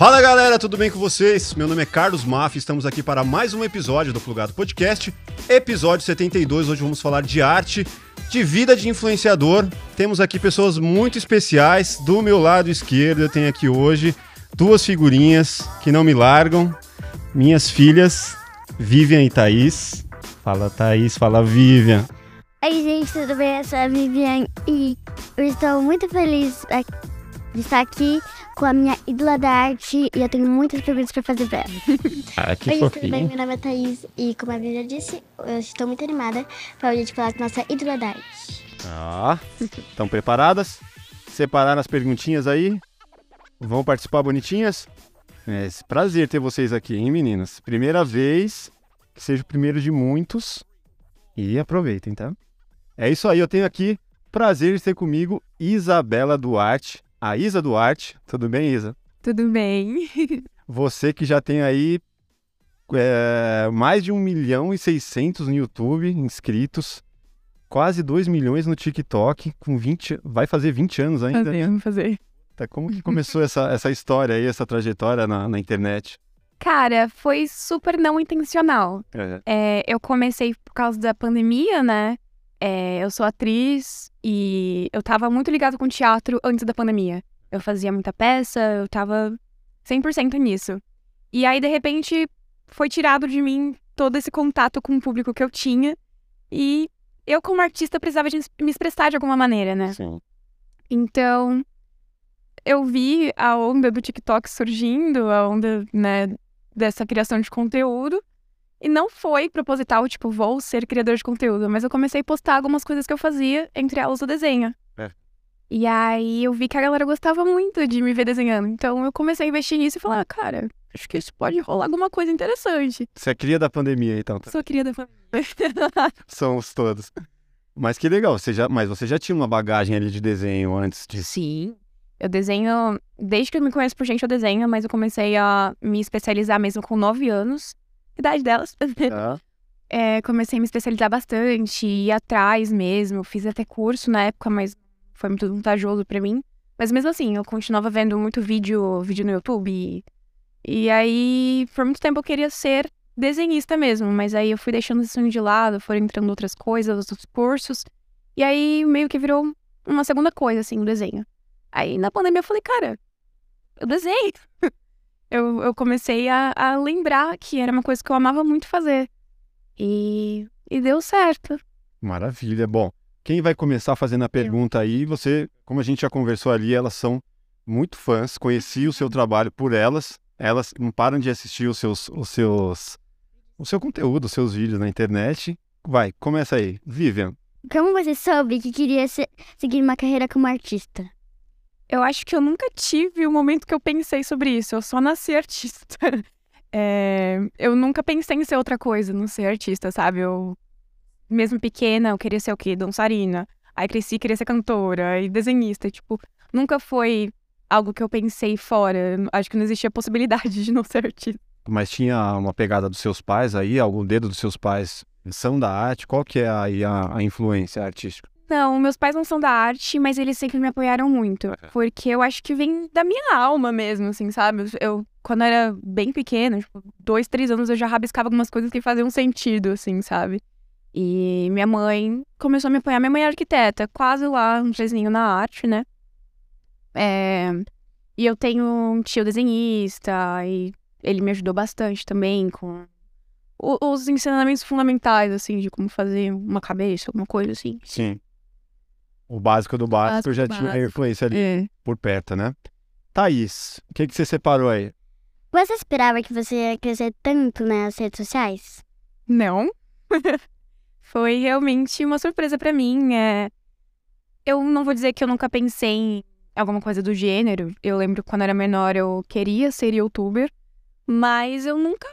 Fala galera, tudo bem com vocês? Meu nome é Carlos Maff, estamos aqui para mais um episódio do Plugado Podcast, episódio 72. Hoje vamos falar de arte, de vida de influenciador. Temos aqui pessoas muito especiais. Do meu lado esquerdo, eu tenho aqui hoje duas figurinhas que não me largam. Minhas filhas, Vivian e Thaís. Fala Thaís, fala Vivian. Oi, gente, tudo bem? Eu sou a Vivian e eu estou muito feliz de estar aqui com a minha ídola da arte e eu tenho muitas perguntas para fazer para ela. Ah, que Oi, tudo bem? Meu nome é Thaís e, como a Vivian disse, eu estou muito animada para hoje a gente falar com a nossa ídola da arte. Ah, estão preparadas? Separaram as perguntinhas aí? Vão participar bonitinhas? É prazer ter vocês aqui, hein, meninas? Primeira vez, que seja o primeiro de muitos. E aproveitem, tá? É isso aí, eu tenho aqui prazer de ter comigo Isabela Duarte. A Isa Duarte. Tudo bem, Isa? Tudo bem? Você que já tem aí é, mais de 1 milhão e 600 no YouTube inscritos, quase 2 milhões no TikTok, com 20, vai fazer 20 anos ainda. Fazer, vamos fazer. Tá, como que começou essa, essa história aí, essa trajetória na, na internet? Cara, foi super não intencional. É, É, eu comecei por causa da pandemia, né? É, eu sou atriz e eu tava muito ligado com teatro antes da pandemia. Eu fazia muita peça, eu tava 100% nisso. E aí, de repente, foi tirado de mim todo esse contato com o público que eu tinha. E eu, como artista, precisava de me expressar de alguma maneira, né? sim. Então, eu vi a onda do TikTok surgindo, a onda, né, dessa criação de conteúdo. E não foi proposital, tipo, vou ser criador de conteúdo, mas eu comecei a postar algumas coisas que eu fazia, entre elas o desenho. É. E aí eu vi que a galera gostava muito de me ver desenhando. Então eu comecei a investir nisso e falar, ah, cara, acho que isso pode rolar alguma coisa interessante. Você é cria da pandemia, então. tá? Sou cria da família. Somos todos. Mas que legal, você já, mas você já tinha uma bagagem ali de desenho antes disso. Sim. Eu desenho, desde que eu me conheço por gente, eu desenho, mas eu comecei a me especializar mesmo com nove anos. Idade delas. Tá? É, comecei a me especializar bastante, ir atrás mesmo. Fiz até curso na época, mas foi muito vantajoso pra mim. Mas mesmo assim, eu continuava vendo muito vídeo, vídeo no YouTube. E, e aí, por muito tempo eu queria ser desenhista mesmo. Mas aí eu fui deixando esse sonho de lado, foram entrando outras coisas, outros cursos. E aí meio que virou uma segunda coisa, assim, o desenho. Aí na pandemia eu falei, cara, eu desenho. Eu, eu comecei a, a lembrar que era uma coisa que eu amava muito fazer. E, e deu certo. Maravilha. Bom, quem vai começar fazendo a pergunta aí, você, como a gente já conversou ali, elas são muito fãs, conheci o seu trabalho por elas, elas não param de assistir os seus, os seus, o seu conteúdo, os seus vídeos na internet. Vai, começa aí. Vivian, Como você soube que queria se- seguir uma carreira como artista? Eu acho que eu nunca tive o momento que eu pensei sobre isso. Eu só nasci artista. É, eu nunca pensei em ser outra coisa, não ser artista, sabe? Eu, mesmo pequena, eu queria ser o quê? Dançarina. Aí cresci, queria ser cantora e desenhista. Tipo, nunca foi algo que eu pensei fora. Acho que não existia possibilidade de não ser artista. mas tinha uma pegada dos seus pais aí, algum dedo dos seus pais são da arte? Qual que é a, a influência artística? Não, meus pais não são da arte, mas eles sempre me apoiaram muito. Porque eu acho que vem da minha alma mesmo, assim, sabe? Eu, quando era bem pequena, tipo, dois, três anos, eu já rabiscava algumas coisas que faziam sentido, assim, sabe? E minha mãe começou a me apoiar. Minha mãe é arquiteta, quase lá, um pezinho na arte, né? É, E eu tenho um tio desenhista, e ele me ajudou bastante também com os ensinamentos fundamentais, assim, de como fazer uma cabeça, alguma coisa assim. Sim. O básico do básico, Básico já do tinha a básico. influência ali É. por perto, né? Thaís, o que, que você separou aí? Você esperava que você ia crescer tanto nas redes sociais? Não. Foi realmente uma surpresa pra mim. É... Eu não vou dizer que eu nunca pensei em alguma coisa do gênero. Eu lembro que quando eu era menor eu queria ser youtuber, mas eu nunca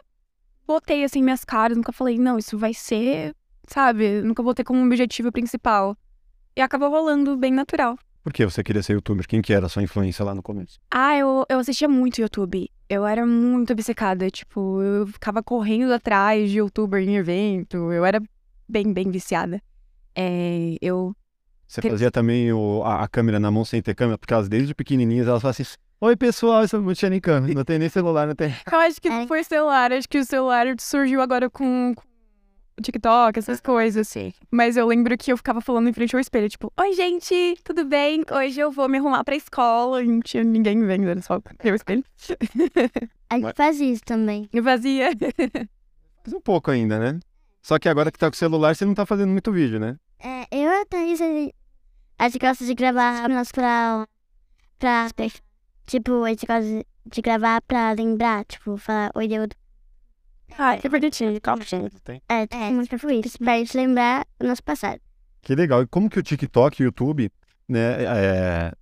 botei assim minhas caras, nunca falei, não, isso vai ser, sabe? Nunca botei como objetivo principal. E acabou rolando bem natural. Por que você queria ser youtuber? Quem que era a sua influência lá no começo? Ah, eu, eu assistia muito YouTube. Eu era muito obcecada. Tipo, eu ficava correndo atrás de youtuber em evento. Eu era bem, bem viciada. É, eu. Você fazia também o- a, a câmera na mão sem ter câmera? Porque elas desde pequenininhas, elas falam assim, Oi, pessoal, eu sou o Xanicano. Não tem nem celular, não tem. Eu acho que É. foi celular, acho que o celular surgiu agora com, com TikTok, essas coisas. Sim. Mas eu lembro que eu ficava falando em frente ao espelho, tipo, oi, gente, tudo bem? Hoje eu vou me arrumar pra escola. E não tinha ninguém vendo, era só eu espelho. A gente faz isso também. Eu fazia. Faz um pouco ainda, né? Só que agora que tá com o celular, você não tá fazendo muito vídeo, né? É, eu e a Thaís, a gente- gosta de gravar nós pra, pra. Tipo, a gente gosta de- gravar pra lembrar, tipo, falar, oi, eu. Ai, que bonitinho. Tem. É, é muito pra isso. Pra gente lembrar o nosso passado. Que legal. E como que o TikTok e o YouTube, né, é,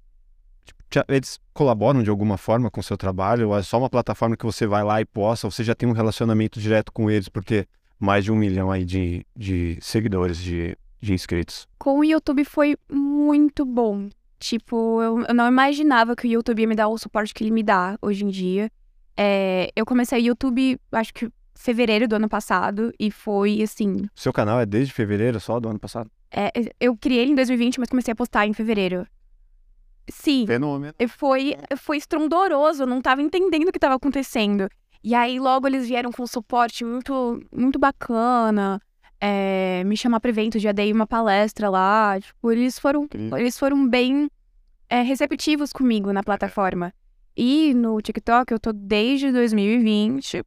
tipo, eles colaboram de alguma forma com o seu trabalho? Ou é só uma plataforma que você vai lá e posta? Ou você já tem um relacionamento direto com eles por ter mais de um milhão aí de, de seguidores, de, de inscritos? Com o YouTube foi muito bom. Tipo, eu, eu não imaginava que o YouTube ia me dar o suporte que ele me dá hoje em dia. É, eu comecei o YouTube, acho que fevereiro do ano passado, e foi assim. Seu canal é desde fevereiro só do ano passado? é, eu criei ele em 2020, mas comecei a postar em fevereiro. Sim, Fenômeno. E Foi, foi estrondoroso, eu não tava entendendo o que tava acontecendo. E aí logo eles vieram com um suporte muito, muito bacana. é, me chamar para evento, já dei uma palestra lá. Tipo, eles foram, Incrível. eles foram bem é, receptivos comigo na plataforma. E no TikTok eu tô desde 2020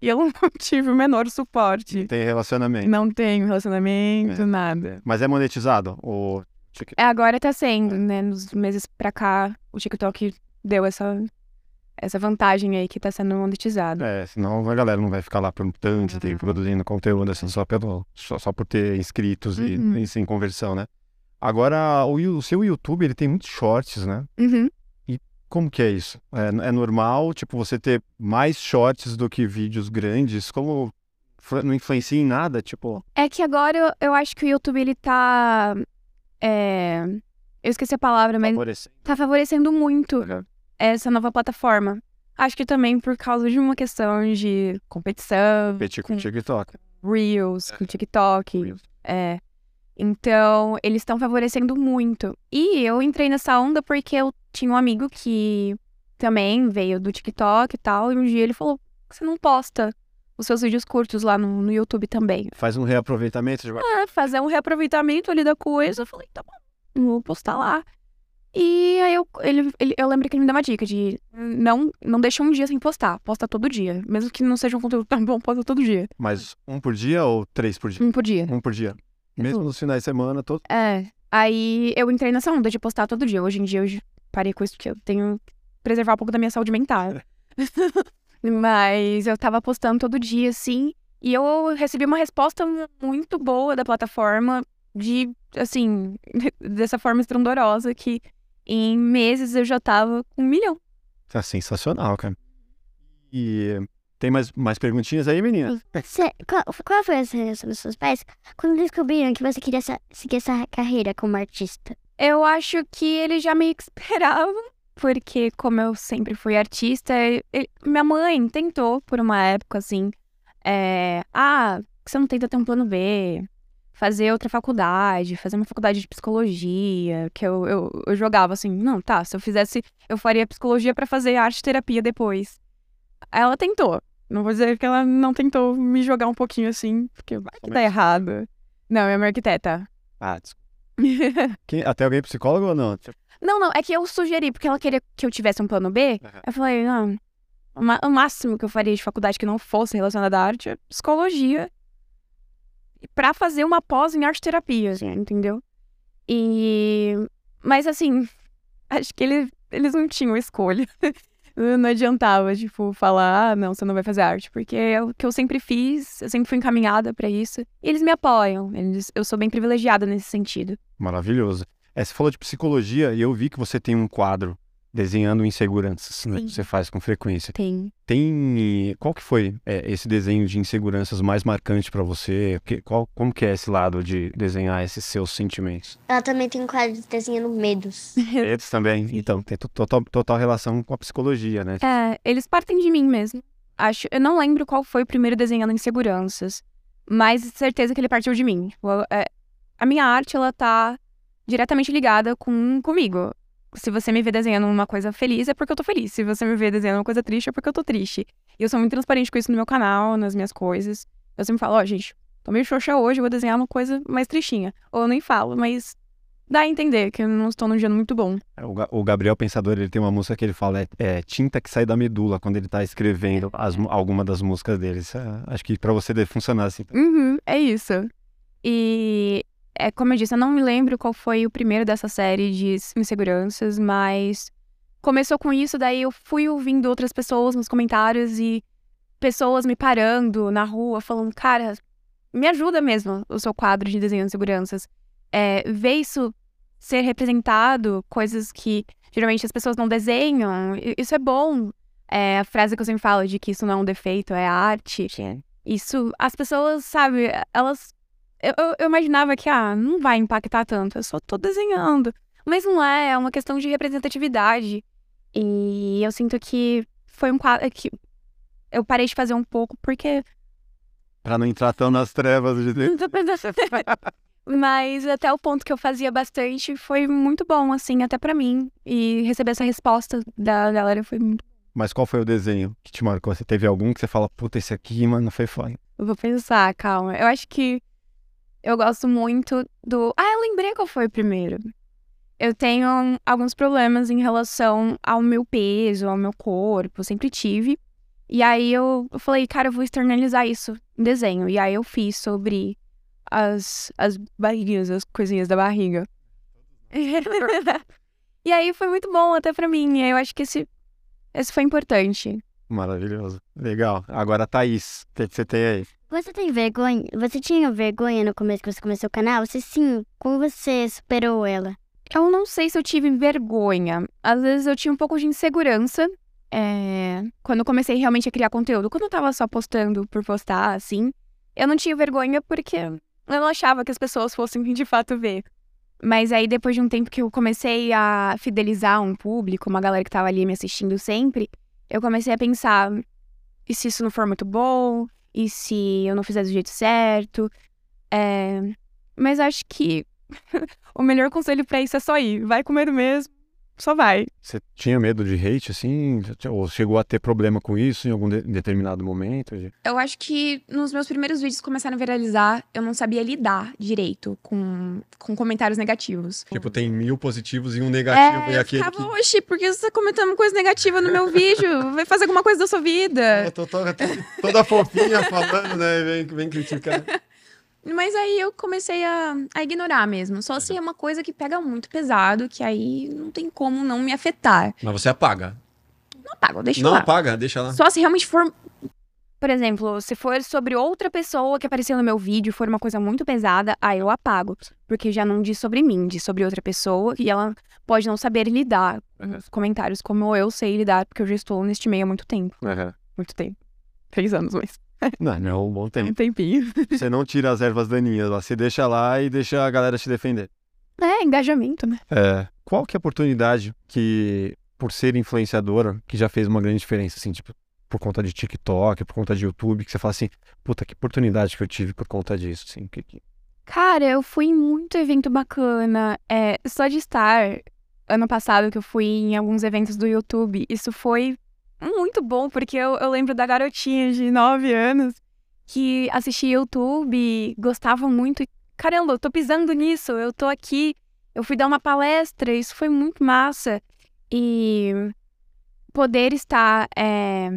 e eu não tive o menor suporte. Tem relacionamento. Não tenho relacionamento, É. nada. Mas é monetizado? O Tik- É, agora tá sendo, né? Nos meses pra cá, o TikTok deu essa, essa vantagem aí que tá sendo monetizado. É, senão a galera não vai ficar lá por tanto tempo produzindo conteúdo assim, só, pelo, só, só por ter inscritos e, Uhum. e sem conversão, né? Agora, o, o seu YouTube, ele tem muitos shorts, né? Uhum. Como que é isso? É, é normal, tipo, você ter mais shorts do que vídeos grandes? Como não influencia em nada? Tipo, É que agora eu, eu acho que o YouTube, ele tá. é, Eu esqueci a palavra, mas favorecendo. tá favorecendo muito Uhum. essa nova plataforma. Acho que também por causa de uma questão de competição, Competir com o com TikTok. Reels, com TikTok. Reels. É. Então, eles estão favorecendo muito. E eu entrei nessa onda porque eu tinha um amigo que também veio do TikTok e tal, e um dia ele falou: "Por que você não posta os seus vídeos curtos lá no, no YouTube também. Faz um reaproveitamento de Ah, fazer um reaproveitamento ali da coisa. Eu falei, tá bom, vou postar lá. E aí eu, ele, ele- eu lembro que ele me deu uma dica de não, não deixa um dia sem postar, posta todo dia. Mesmo que não seja um conteúdo tão bom, posta todo dia. Mas um por dia ou três por dia? Um por dia. Um por dia. Mesmo nos finais de semana, todo. É. Aí eu entrei nessa onda de postar todo dia. Hoje em dia eu parei com isso porque eu tenho que preservar um pouco da minha saúde mental. Mas eu tava postando todo dia, assim. E eu recebi uma resposta muito boa da plataforma de, assim, dessa forma estrondorosa que em meses eu já tava com um milhão. Tá sensacional, cara. E tem mais, mais perguntinhas aí, menina? Cê- qual, qual foi a reação dos seus pais quando descobriram que você queria sa- seguir essa carreira como artista? Eu acho que ele já meio que esperava, porque como eu sempre fui artista, ele- minha mãe tentou por uma época assim, é, ah, você não tenta ter um plano B, fazer outra faculdade, fazer uma faculdade de psicologia, que eu, eu, eu jogava assim, não, tá, se eu fizesse, eu faria psicologia pra fazer arte terapia depois. Ela tentou. Não vou dizer que ela não tentou me jogar um pouquinho assim, porque vai que tá errado. Não, é uma arquiteta. Ah, desculpa. Quem- até alguém psicólogo ou não? Não, não, é que eu sugeri, porque ela queria que eu tivesse um plano B. Aham. Eu falei, não, o máximo que eu faria de faculdade que não fosse relacionado à arte é psicologia. Pra fazer uma pós em arte terapia, entendeu? E. Mas assim, acho que ele, eles não tinham escolha. não adiantava, tipo, falar, ah, não, você não vai fazer arte, porque é o que eu sempre fiz, eu sempre fui encaminhada pra isso. E eles me apoiam, eles, eu sou bem privilegiada nesse sentido. Maravilhoso. É, você falou de psicologia e eu vi que você tem um quadro desenhando inseguranças, né? Que você faz com frequência. Tem. Tem. Qual que foi é, esse desenho de inseguranças mais marcante pra você? Que, qual, como que é esse lado de desenhar esses seus sentimentos? Ela também tem um quadro desenhando medos. Eles também. Então, tem to- total, total relação com a psicologia, né? É, eles partem de mim mesmo. Acho, eu não lembro qual foi o primeiro desenhando inseguranças, mas certeza que ele partiu de mim. Tipo, é, a minha arte, ela tá diretamente ligada com comigo. Se você me vê desenhando uma coisa feliz, é porque eu tô feliz. Se você me vê desenhando uma coisa triste, é porque eu tô triste. E eu sou muito transparente com isso no meu canal, nas minhas coisas. Eu sempre falo, ó, gente, tô meio xoxa hoje, vou desenhar uma coisa mais tristinha. Ou eu nem falo, mas dá a entender que eu não estou num dia muito bom. É, o, Ga- o Gabriel Pensador, ele tem uma música que ele fala, é, é tinta que sai da medula quando ele tá escrevendo as, alguma das músicas dele. Isso é- acho que pra você deve funcionar assim. Uhum, é isso. E é como eu disse, eu não me lembro qual foi o primeiro dessa série de inseguranças, mas começou com isso, daí eu fui ouvindo outras pessoas nos comentários e pessoas me parando na rua, falando, cara, me ajuda mesmo o seu quadro de desenho de inseguranças. É, ver isso ser representado, coisas que geralmente as pessoas não desenham, isso é bom. É, a frase que eu sempre falo de que isso não é um defeito, é arte. Sim. Isso, as pessoas, sabe, elas. Eu, eu- eu imaginava que, ah, não vai impactar tanto, eu só tô desenhando. Mas não é, é uma questão de representatividade. E eu sinto que foi um quadro que eu parei de fazer um pouco porque. Pra não entrar tão nas trevas de Deus. Mas até o ponto que eu fazia bastante foi muito bom, assim, até pra mim. E receber essa resposta da galera foi muito. Mas qual foi o desenho que te marcou? Você teve algum que você fala, puta, esse aqui, mano, foi foda. Eu vou pensar, calma. Eu acho que eu gosto muito do. Ah, eu lembrei qual foi o primeiro. Eu tenho alguns problemas em relação ao meu peso, ao meu corpo, sempre tive. E aí eu, falei, cara, eu vou externalizar isso em desenho. E aí eu fiz sobre as, as barriguinhas, as coisinhas da barriga. e aí foi muito bom até pra mim. E eu acho que esse, esse foi importante. Maravilhoso. Legal. Agora, Thaís, o que que você tem aí? Você tem vergonha? Você tinha vergonha no começo que você começou o canal? Se sim, como você superou ela? Eu não sei se eu tive vergonha. Às vezes eu tinha um pouco de insegurança. é, Quando eu comecei realmente a criar conteúdo. Quando eu tava só postando por postar, assim, eu não tinha vergonha porque eu não achava que as pessoas fossem de fato ver. Mas aí, depois de um tempo que eu comecei a fidelizar um público, uma galera que tava ali me assistindo sempre, eu comecei a pensar: e se isso não for muito bom? E se eu não fizer do jeito certo? É, Mas acho que o melhor conselho pra isso é só ir. Vai com medo mesmo, só vai. Você tinha medo de hate, assim? Ou chegou a ter problema com isso em algum de- determinado momento? Eu acho que nos meus primeiros vídeos que começaram a viralizar, eu não sabia lidar direito com, com comentários negativos. Tipo, tem mil positivos e um É, negativo. e eu aquele ficava, que... oxi, por que você tá comentando coisa negativa no meu vídeo? Vai fazer alguma coisa da sua vida. Eu tô toda, toda fofinha falando, né? Vem, vem criticar. Mas aí eu comecei a, a ignorar mesmo. Só se é uma coisa que pega muito pesado, que aí não tem como não me afetar. Mas você apaga. Não apago, deixa Não lá. apaga, deixa lá. Só se realmente for Por exemplo, se for sobre outra pessoa que apareceu no meu vídeo, for uma coisa muito pesada, aí eu apago. Porque já não diz sobre mim, diz sobre outra pessoa e ela pode não saber lidar com os comentários como eu sei lidar, porque eu já estou neste meio há muito tempo. Aham. Muito tempo. Três anos, mas Não, não é um bom um tempo. tempinho. Você não tira as ervas daninhas lá, você deixa lá e deixa a galera te defender. É, engajamento, né? É, qual que é a oportunidade que, por ser influenciadora, que já fez uma grande diferença, assim, tipo, por conta de TikTok, por conta de YouTube, que você fala assim, puta, que oportunidade que eu tive por conta disso, assim, que... Cara, eu fui em muito evento bacana. É, só de estar ano passado que eu fui em alguns eventos do YouTube, isso foi muito bom, porque eu, eu lembro da garotinha de 9 anos que assistia YouTube, gostava muito. e, Caramba, eu tô pisando nisso, eu tô aqui, eu fui dar uma palestra, isso foi muito massa. E poder estar, é,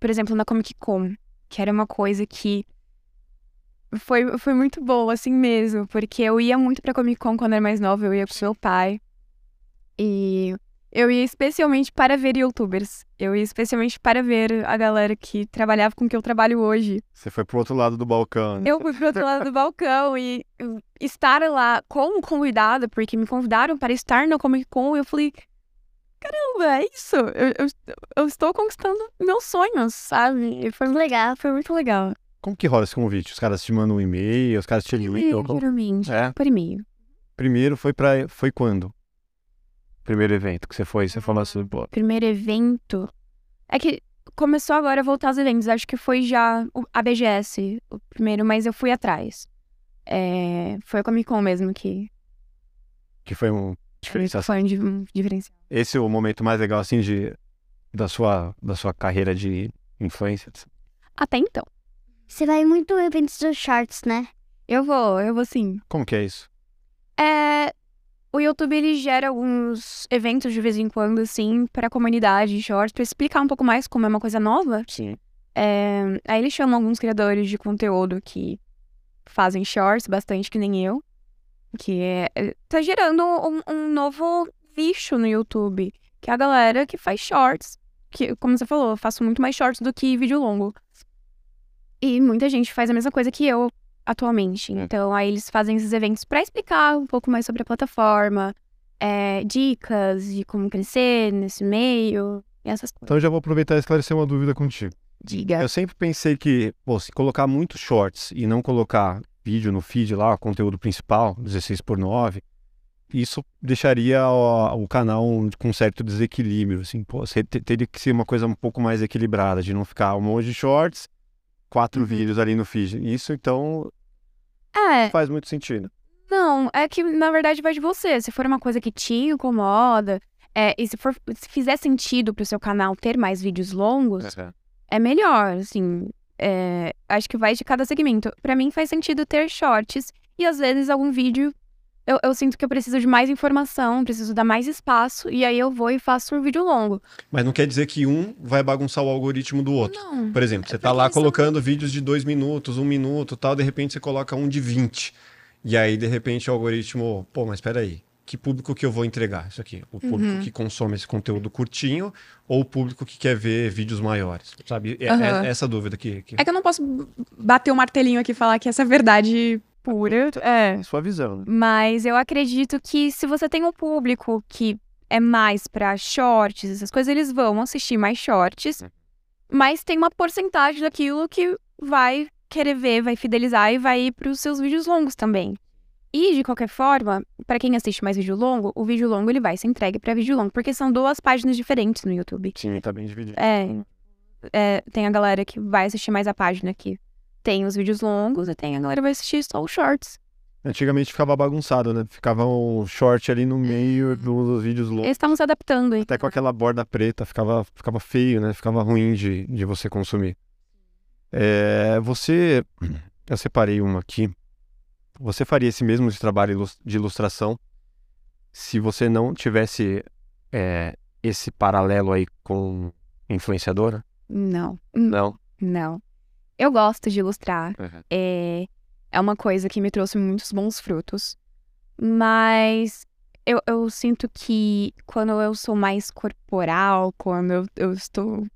por exemplo, na Comic Con, que era uma coisa que foi, foi muito bom, assim mesmo, porque eu ia muito pra Comic Con quando era mais nova, eu ia com meu pai. E eu ia especialmente para ver youtubers. Eu ia especialmente para ver a galera que trabalhava com o que eu trabalho hoje. Você foi pro outro lado do balcão, né? Eu fui pro outro lado do balcão e eu- estar lá como convidada, porque me convidaram para estar na Comic Con, eu falei. Caramba, é isso. Eu, eu, eu estou conquistando meus sonhos, sabe? E foi muito legal, foi muito legal. Como que rola esse convite? Os caras te mandam um e-mail, os caras te ligam? Geralmente, É. por e-mail. Primeiro foi pra... Foi quando? Primeiro evento que você foi, você falou assim, pô, primeiro evento. É que começou agora a voltar aos eventos. Acho que foi já a BGS o primeiro, mas eu fui atrás. É, foi a Comic Con mesmo que. que foi um Diferenciação. Foi um di- um diferencial. Esse é o momento mais legal, assim, de, da, sua, da sua carreira de influência. Até então. Você vai muito eventos dos shorts, né? Eu vou, eu vou sim. Como que é isso? É, o YouTube ele gera alguns eventos de vez em quando, assim, para a comunidade de shorts, para explicar um pouco mais como é uma coisa nova. Sim. É, aí eles chamam alguns criadores de conteúdo que fazem shorts bastante, que nem eu. Que é, é- tá gerando um, um novo nicho no YouTube. Que é a galera que faz shorts. Que, como você falou, eu faço muito mais shorts do que vídeo longo. E muita gente faz a mesma coisa que eu atualmente. É. Então, aí eles fazem esses eventos pra explicar um pouco mais sobre a plataforma, é, dicas de como crescer nesse meio, e essas coisas. Então eu já vou aproveitar e esclarecer uma dúvida contigo. Diga. Eu sempre pensei que, pô, se colocar muito shorts e não colocar vídeo no feed lá, o conteúdo principal, 16 por 9, isso deixaria o, o canal um- com certo desequilíbrio, assim, pô, teria que ser uma coisa um pouco mais equilibrada, de não ficar um monte de shorts, quatro Uhum. vídeos ali no feed. Isso, então, É, faz muito sentido. não, é que na verdade vai de você. Se for uma coisa que te incomoda, é, e se, for, se fizer sentido pro seu canal ter mais vídeos longos, é melhor, assim. é, acho que vai de cada segmento. Pra mim faz sentido ter shorts e às vezes algum vídeo eu, eu sinto que eu preciso de mais informação, preciso dar mais espaço e aí eu vou e faço um vídeo longo. Mas não quer dizer que um vai bagunçar o algoritmo do outro. Não. Por exemplo, você É tá lá são- colocando vídeos de dois minutos, um minuto tal, de repente você coloca um de 20. E aí, de repente, o algoritmo, pô, mas peraí, que público que eu vou entregar isso aqui? O público Uhum. que consome esse conteúdo curtinho ou o público que quer ver vídeos maiores? Sabe? É, Aham. é essa dúvida que. que... É que eu não posso bater o martelinho aqui e falar que essa é a verdade. Pura. É. sua visão, né? Mas eu acredito que se você tem um público que é mais pra shorts, essas coisas, eles vão assistir mais shorts. Mas tem uma porcentagem daquilo que vai querer ver, vai fidelizar e vai ir pros seus vídeos longos também. E, de qualquer forma, pra quem assiste mais vídeo longo, o vídeo longo ele vai ser entregue pra vídeo longo, porque são duas páginas diferentes no YouTube. Sim, tá bem dividido. É, é, tem a galera que vai assistir mais a página que tem os vídeos longos e tem a galera vai assistir só os shorts. Antigamente ficava bagunçado, né? Ficava um short ali no meio dos vídeos longos. Eles estavam se adaptando aí. Até com aquela borda preta, ficava, ficava feio, né? Ficava ruim de, de você consumir. É, você. Eu separei uma aqui. Você faria esse mesmo de trabalho de ilustração se você não tivesse é, esse paralelo aí com influenciadora? Não, Não. não. Eu gosto de ilustrar. É, é uma coisa que me trouxe muitos bons frutos. Mas eu, eu sinto que quando eu sou mais corporal, quando eu, eu estou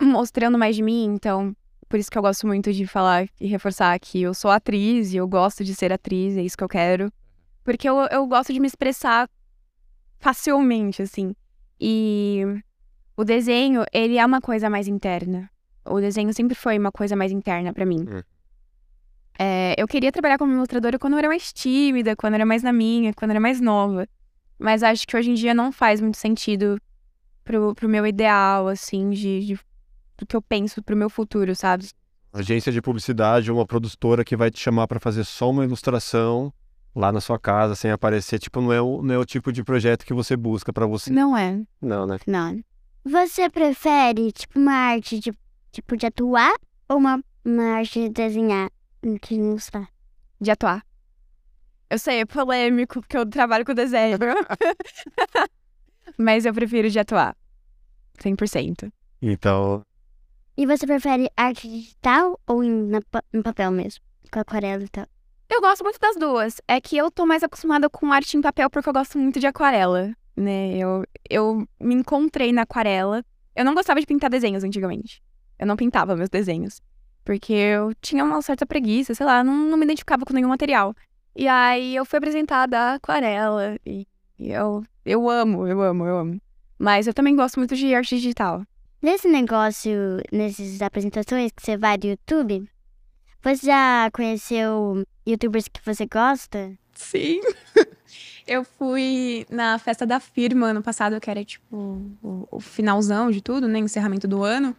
mostrando mais de mim, então. Por isso que eu gosto muito de falar e reforçar que eu sou atriz e eu gosto de ser atriz, é isso que eu quero. Porque eu, eu gosto de me expressar facilmente, assim. E o desenho, ele é uma coisa mais interna. O desenho sempre foi uma coisa mais interna pra mim. Hum. É, eu queria trabalhar como ilustradora quando eu era mais tímida, quando eu era mais na minha, quando eu era mais nova. Mas acho que hoje em dia não faz muito sentido pro, pro meu ideal, assim, de, de do que eu penso pro meu futuro, sabe? Agência de publicidade ou uma produtora que vai te chamar para fazer só uma ilustração lá na sua casa, sem aparecer. Tipo, não é o, não é o tipo de projeto que você busca para você. Não é. Não, né? Não. Você prefere, tipo, uma arte de, tipo, de atuar ou uma, uma arte de desenhar? De ilustrar? De atuar. Eu sei, é polêmico, porque eu trabalho com desenho. Mas eu prefiro de atuar. 100%. Então, E você prefere arte digital ou em, na em papel mesmo? Com aquarela e tal? Eu gosto muito das duas. É que eu tô mais acostumada com arte em papel porque eu gosto muito de aquarela, né? Eu, eu me encontrei na aquarela. Eu não gostava de pintar desenhos antigamente. Eu não pintava meus desenhos. Porque eu tinha uma certa preguiça, sei lá, não, não me identificava com nenhum material. E aí eu fui apresentada à aquarela e, e eu, eu amo, eu amo, eu amo. Mas eu também gosto muito de arte digital. Nesse negócio, nessas apresentações que você vai do YouTube, você já conheceu youtubers que você gosta? Sim. Eu fui na festa da firma ano passado, que era tipo o, o finalzão de tudo, né? Encerramento do ano.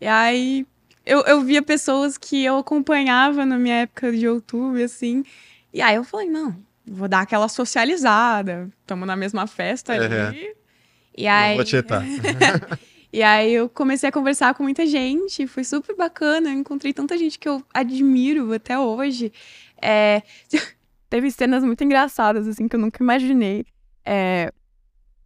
E aí eu, eu via pessoas que eu acompanhava na minha época de YouTube, assim. E aí eu falei, não, vou dar aquela socializada. Tamo na mesma festa ali. Uhum. E Não aí. vou tietar. E aí eu comecei a conversar com muita gente, foi super bacana. Eu encontrei tanta gente que eu admiro até hoje. É, Teve cenas muito engraçadas, assim, que eu nunca imaginei. É,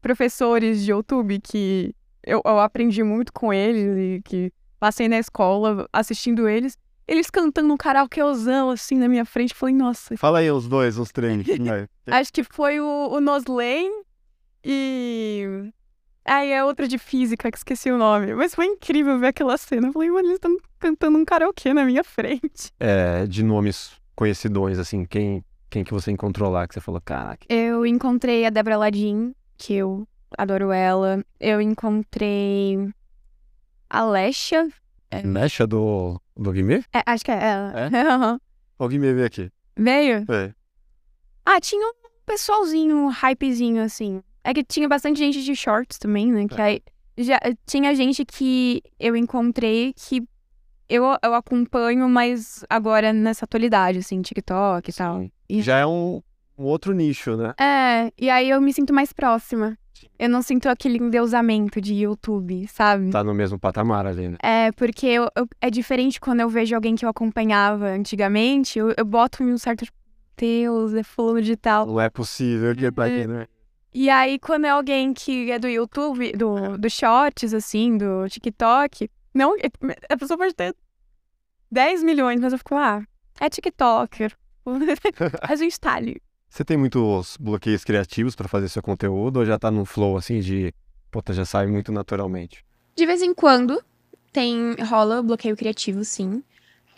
professores de YouTube que eu, eu aprendi muito com eles e que passei na escola assistindo eles. Eles cantando um karaokeozão, assim, na minha frente. Falei, nossa, Fala aí os dois, os três. Acho que foi o, o Noslen e. Aí é outra de física, que esqueci o nome. Mas foi incrível ver aquela cena. Eu falei, mano, eles estão cantando um karaokê na minha frente. É, de nomes conhecidões, assim, quem, quem que você encontrou lá que você falou, caraca. Eu encontrei a Débora Ladin, que eu adoro ela. Eu encontrei a Lesha. Mecha do, do Guimê? É, acho que é ela. É? O Guimê veio aqui. Veio? É. Ah, tinha um pessoalzinho, um hypezinho, assim. É que tinha bastante gente de shorts também, né? Que aí já tinha gente que eu encontrei que eu, eu acompanho, mas agora nessa atualidade, assim, TikTok e tal. E- Já é um, um outro nicho, né? É, e aí eu me sinto mais próxima. Eu não sinto aquele endeusamento de YouTube, sabe? Tá no mesmo patamar ali, né? É, porque eu- eu- é diferente quando eu vejo alguém que eu acompanhava antigamente, eu, eu boto um certo, tipo, Deus, é fulano de tal. Não é possível que pra quem, né? E aí, quando é alguém que é do YouTube, do, do Shorts, assim, do TikTok, não, a pessoa pode ter 10 milhões, mas eu fico, ah, é TikToker. Faz um style. Você tem muitos bloqueios criativos pra fazer seu conteúdo ou já tá num flow assim de, puta, já sai muito naturalmente? de vez em quando tem rola bloqueio criativo, sim.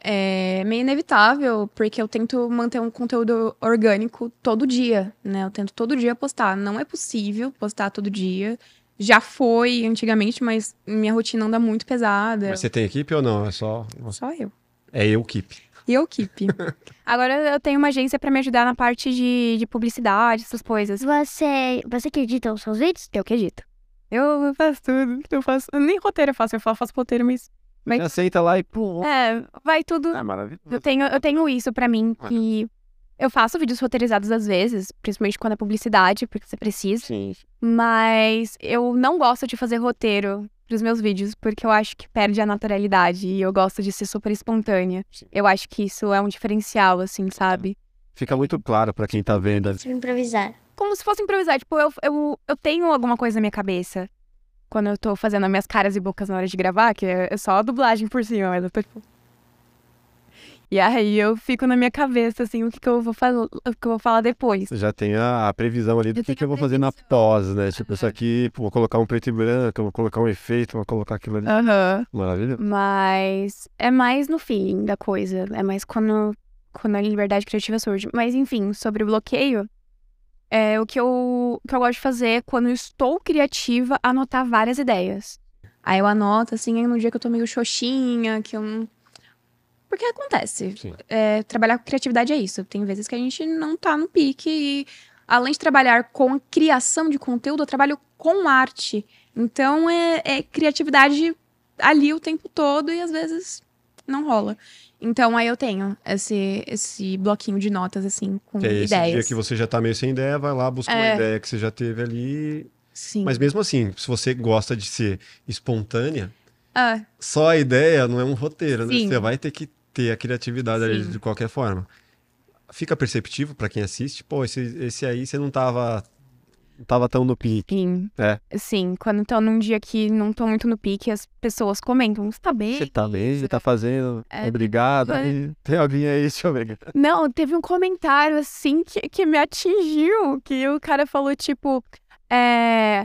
É meio inevitável, porque eu tento manter um conteúdo orgânico todo dia, né? Eu tento todo dia postar. Não é possível postar todo dia. Já foi antigamente, mas minha rotina anda muito pesada. Mas você tem equipe ou não? É só. Só eu. É eu keep. E eu keep. Agora eu tenho uma agência pra me ajudar na parte de, de publicidade, essas coisas. Você, você que edita os seus vídeos? Eu que edito. Eu faço tudo. Eu faço. Nem roteiro eu faço, eu fa- faço roteiro, mas. Mas- Você aceita lá e pô. É, vai tudo. É maravilhoso. Eu tenho, eu tenho isso pra mim, que eu faço vídeos roteirizados às vezes, principalmente quando é publicidade, porque você precisa. Sim. Mas eu não gosto de fazer roteiro pros meus vídeos, porque eu acho que perde a naturalidade e eu gosto de ser super espontânea. Sim. Eu acho que isso é um diferencial, assim, sabe? Fica muito claro pra quem tá vendo. Improvisar. Como se fosse improvisar. Tipo, eu, eu, eu tenho alguma coisa na minha cabeça quando eu tô fazendo as minhas caras e bocas na hora de gravar, que é é só a dublagem por cima, mas eu tô tipo. E aí eu fico na minha cabeça, assim, o que, que eu vou falar, o que eu vou falar depois. Já tem a, a previsão ali do Eu que, que eu vou fazer na pós, né? Tipo, isso aqui, vou colocar um preto e branco, vou colocar um efeito, vou colocar aquilo ali. Aham. Maravilhoso. Mas é mais no feeling da coisa. É mais quando, quando a liberdade criativa surge. Mas enfim, sobre o bloqueio, é, o, que eu, o que eu gosto de fazer é, quando eu estou criativa, anotar várias ideias. Aí eu anoto, assim, aí no dia que eu tô meio xoxinha, que eu não. Porque acontece. É, trabalhar com criatividade é isso. Tem vezes que a gente não tá no pique e, além de trabalhar com criação de conteúdo, eu trabalho com arte. Então é, é criatividade ali o tempo todo e às vezes não rola. Então aí eu tenho esse, esse bloquinho de notas, assim, com Que é ideias. dia que você já tá meio sem ideia, vai lá, busca uma É. ideia que você já teve ali. Sim. Mas mesmo assim, se você gosta de ser espontânea, Ah, só a ideia não é um roteiro, né? Você vai ter que ter a criatividade ali de qualquer forma. Fica perceptivo pra quem assiste, pô, esse, esse aí você não tava, não tava tão no pique. Sim. É. Sim, quando tô num dia que não tô muito no pique, as pessoas comentam, você tá bem? Você tá bem, você tá fazendo, É. obrigado. É. Tem alguém aí, deixa eu ver. Não, teve um comentário assim que, que me atingiu, que o cara falou, tipo, é.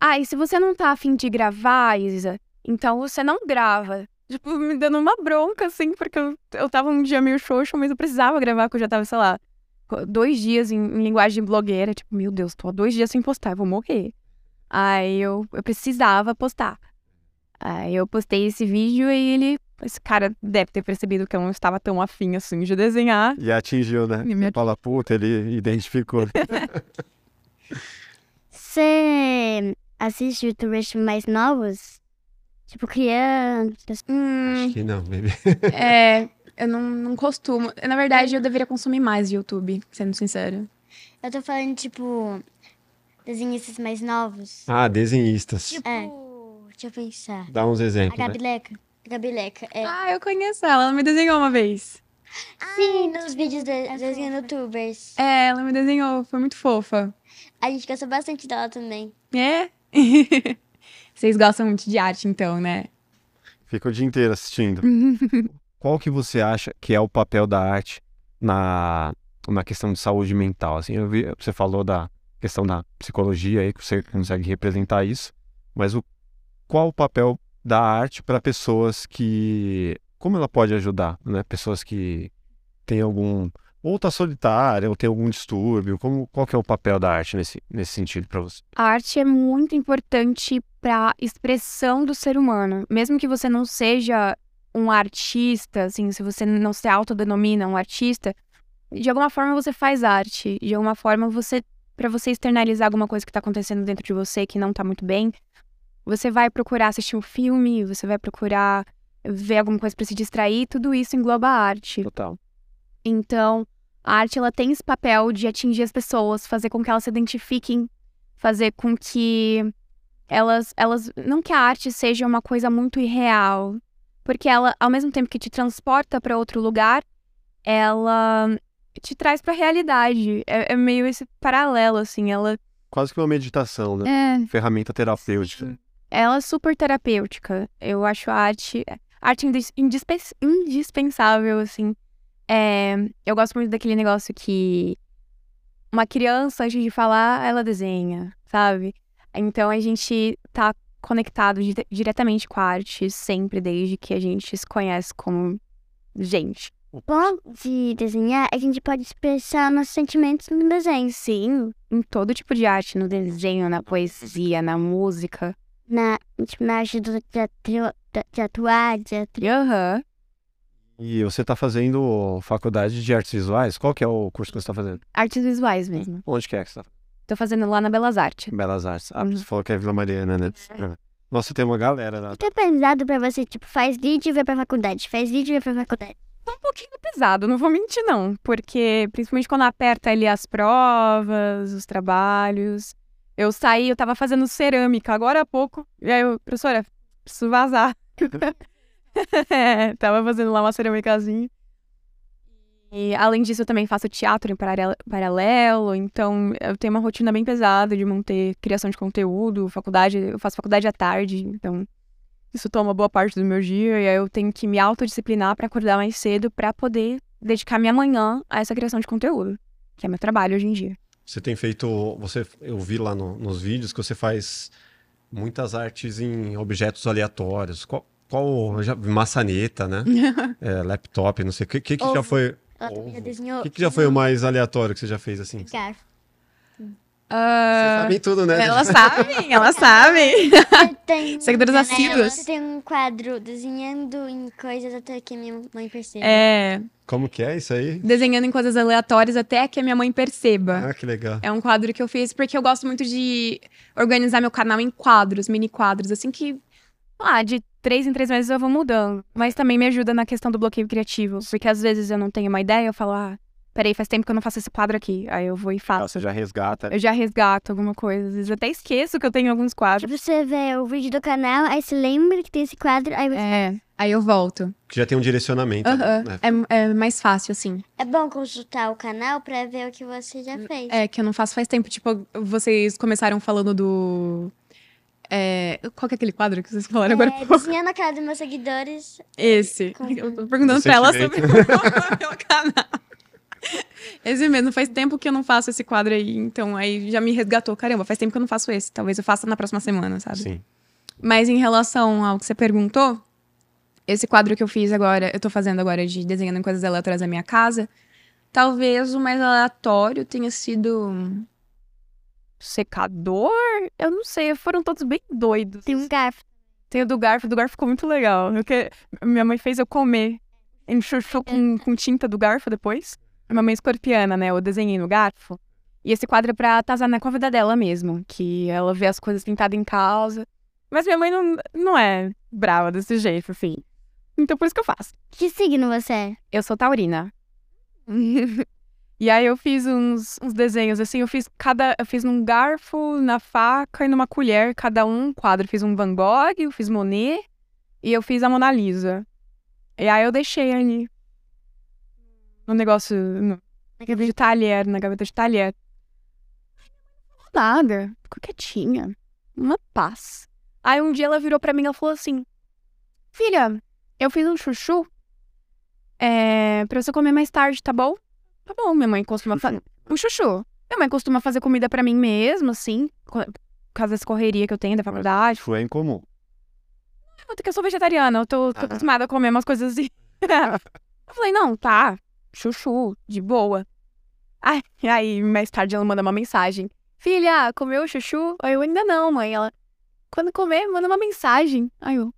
Ah, e se você não tá afim de gravar, Isa, então você não grava. Tipo, me dando uma bronca, assim, porque eu, eu tava um dia meio xoxo, mas eu precisava gravar, porque eu já tava, sei lá, dois dias em, em linguagem blogueira. Tipo, meu Deus, tô há dois dias sem postar, eu vou morrer. Aí eu, eu precisava postar. Aí eu postei esse vídeo e ele. Esse cara deve ter percebido que eu não estava tão afim assim de desenhar. E atingiu, né? E me Fala, puta, ele identificou. Você assiste youtubers mais novos? Tipo crianças. hum, Acho que não, baby. É, eu não, não costumo. Na verdade, eu deveria consumir mais de YouTube, sendo sincera. Eu tô falando, tipo, desenhistas mais novos. Ah, desenhistas. Tipo, É. Deixa eu pensar. Dá uns A exemplos, né? Gabileca. A Gabileca, é. Ah, eu conheço ela. Ela me desenhou uma vez. Sim, nos vídeos de, dos youtubers. É, ela me desenhou. Foi muito fofa. A gente gosta bastante dela também. É? Vocês gostam muito de arte, então, né? Fica o dia inteiro assistindo. Qual que você acha que é o papel da arte na, na questão de saúde mental? Assim, eu vi, você falou da questão da psicologia aí, que você consegue representar isso, mas o, qual o papel da arte para pessoas que... Como ela pode ajudar, né? Pessoas que têm algum... Ou tá solitária, ou tem algum distúrbio. Como, qual que é o papel da arte nesse, nesse sentido para você? A arte é muito importante para expressão do ser humano. Mesmo que você não seja um artista, assim, se você não se autodenomina um artista, de alguma forma você faz arte. De alguma forma você, para você externalizar alguma coisa que tá acontecendo dentro de você que não tá muito bem, você vai procurar assistir um filme, você vai procurar ver alguma coisa para se distrair, tudo isso engloba a arte. Total. Então, a arte ela tem esse papel de atingir as pessoas, fazer com que elas se identifiquem, fazer com que elas, elas não que a arte seja uma coisa muito irreal, porque ela, ao mesmo tempo que te transporta para outro lugar, ela te traz para a realidade. É, é meio esse paralelo assim, ela Quase que uma meditação, né? é, Ferramenta terapêutica. ela é super terapêutica. Eu acho a arte, arte indis- indispe- indispensável, assim. É, eu gosto muito daquele negócio que uma criança, antes de falar, ela desenha, sabe? Então a gente tá conectado di- diretamente com a arte sempre, desde que a gente se conhece como gente. Bom de desenhar, a gente pode expressar nossos sentimentos no desenho. Sim, em todo tipo de arte, no desenho, na poesia, na música. Na, tipo, na arte do, de, atu- de atuar, de atu- Aham. E você está fazendo faculdade de artes visuais? Qual que é o curso que você está fazendo? Artes visuais mesmo. Onde que é que você está Tô fazendo lá na Belas Artes. Belas Artes. Ah, Uhum. você falou que é Vila Mariana, né? Nossa, tem uma galera lá. Muito aprendizado pra você, tipo, faz vídeo e vai pra faculdade. Faz vídeo e vai pra faculdade. Tá um pouquinho pesado, não vou mentir não, porque principalmente quando aperta ali as provas, os trabalhos. Eu saí, eu tava fazendo cerâmica agora há pouco, e aí eu, professora, preciso vazar. tava fazendo lá uma cerâmicazinha. E além disso, eu também faço teatro em paralelo, paralelo, então eu tenho uma rotina bem pesada de manter criação de conteúdo, faculdade, eu faço faculdade à tarde, então isso toma boa parte do meu dia e aí eu tenho que me autodisciplinar para acordar mais cedo para poder dedicar minha manhã a essa criação de conteúdo, que é meu trabalho hoje em dia. Você tem feito. Você, eu vi lá no- nos vídeos que você faz muitas artes em objetos aleatórios. Qual. Qual já, maçaneta, né? É, laptop, não sei. O que, que, que já Ovo. foi. Ela também já desenhou. O que, que já foi o mais aleatório que você já fez assim? Vocês Garfo. Ah, sabem tudo, né? elas sabem, elas sabem. Seguidores assíduos. Você tem um quadro desenhando em coisas até que minha mãe perceba. É, Como que é isso aí? desenhando em coisas aleatórias até que a minha mãe perceba. Ah, que legal. É um quadro que eu fiz porque eu gosto muito de organizar meu canal em quadros, mini quadros, assim que Ah, de três em três meses eu vou mudando, mas também me ajuda na questão do bloqueio criativo, porque às vezes eu não tenho uma ideia, eu falo, ah, peraí, faz tempo que eu não faço esse quadro aqui, aí eu vou e Ah, faço. você já resgata. Eu já resgato alguma coisa, às vezes eu até esqueço que eu tenho alguns quadros. Tipo, você vê o vídeo do canal, aí você lembra que tem esse quadro, aí você... É, aí eu volto. Que já tem um direcionamento. Aham. né? É, é mais fácil, assim. É bom consultar o canal pra ver o que você já fez. É, que eu não faço faz tempo. Tipo, vocês começaram falando do. É, qual que é aquele quadro que vocês falaram agora? É, pouco? desenhando a cara dos meus seguidores. Esse. Com- Eu tô perguntando pra ela sobre o meu canal. Esse mesmo, faz tempo que eu não faço esse quadro aí, então aí já me resgatou. Caramba, faz tempo que eu não faço esse. Talvez eu faça na próxima semana, sabe? Sim. Mas em relação ao que você perguntou, esse quadro que eu fiz agora, eu tô fazendo agora de desenhando em coisas aleatórias da minha casa, talvez o mais aleatório tenha sido. Secador? Eu não sei, foram todos bem doidos. Tem um garfo. Tem o do garfo, o do garfo ficou muito legal. Eu que... Minha mãe fez eu comer. Enxurchou com, com tinta do garfo depois. Minha mãe é escorpiana, né? Eu desenhei no garfo. E esse quadro é pra atazanar com a vida dela mesmo. Que ela vê as coisas pintadas em causa. Mas minha mãe não, não é brava desse jeito, assim. Então por isso que eu faço. Que signo você é? Eu sou taurina. E aí eu fiz uns, uns desenhos, assim, eu fiz cada. Eu fiz num garfo, na faca e numa colher, cada um quadro. Eu fiz um Van Gogh, eu fiz Monet e eu fiz a Mona Lisa. E aí eu deixei ali. No negócio. No, de talher, na gaveta de talher. Nada. Ficou quietinha. Uma paz. Aí um dia ela virou pra mim e falou assim: Filha, eu fiz um chuchu. É, pra você comer mais tarde, tá bom? Tá bom, minha mãe costuma fazer. Um chuchu. Minha mãe costuma fazer comida pra mim mesmo, assim. Por causa dessa correria que eu tenho da faculdade. Foi incomum. Porque eu sou vegetariana, eu tô, tô Ah. acostumada a comer umas coisas assim. eu falei, não, tá. Chuchu, de boa. Ai, aí, mais tarde ela manda uma mensagem. Filha, comeu o chuchu? Aí eu ainda não, mãe. Ela, quando comer, manda uma mensagem. Aí eu,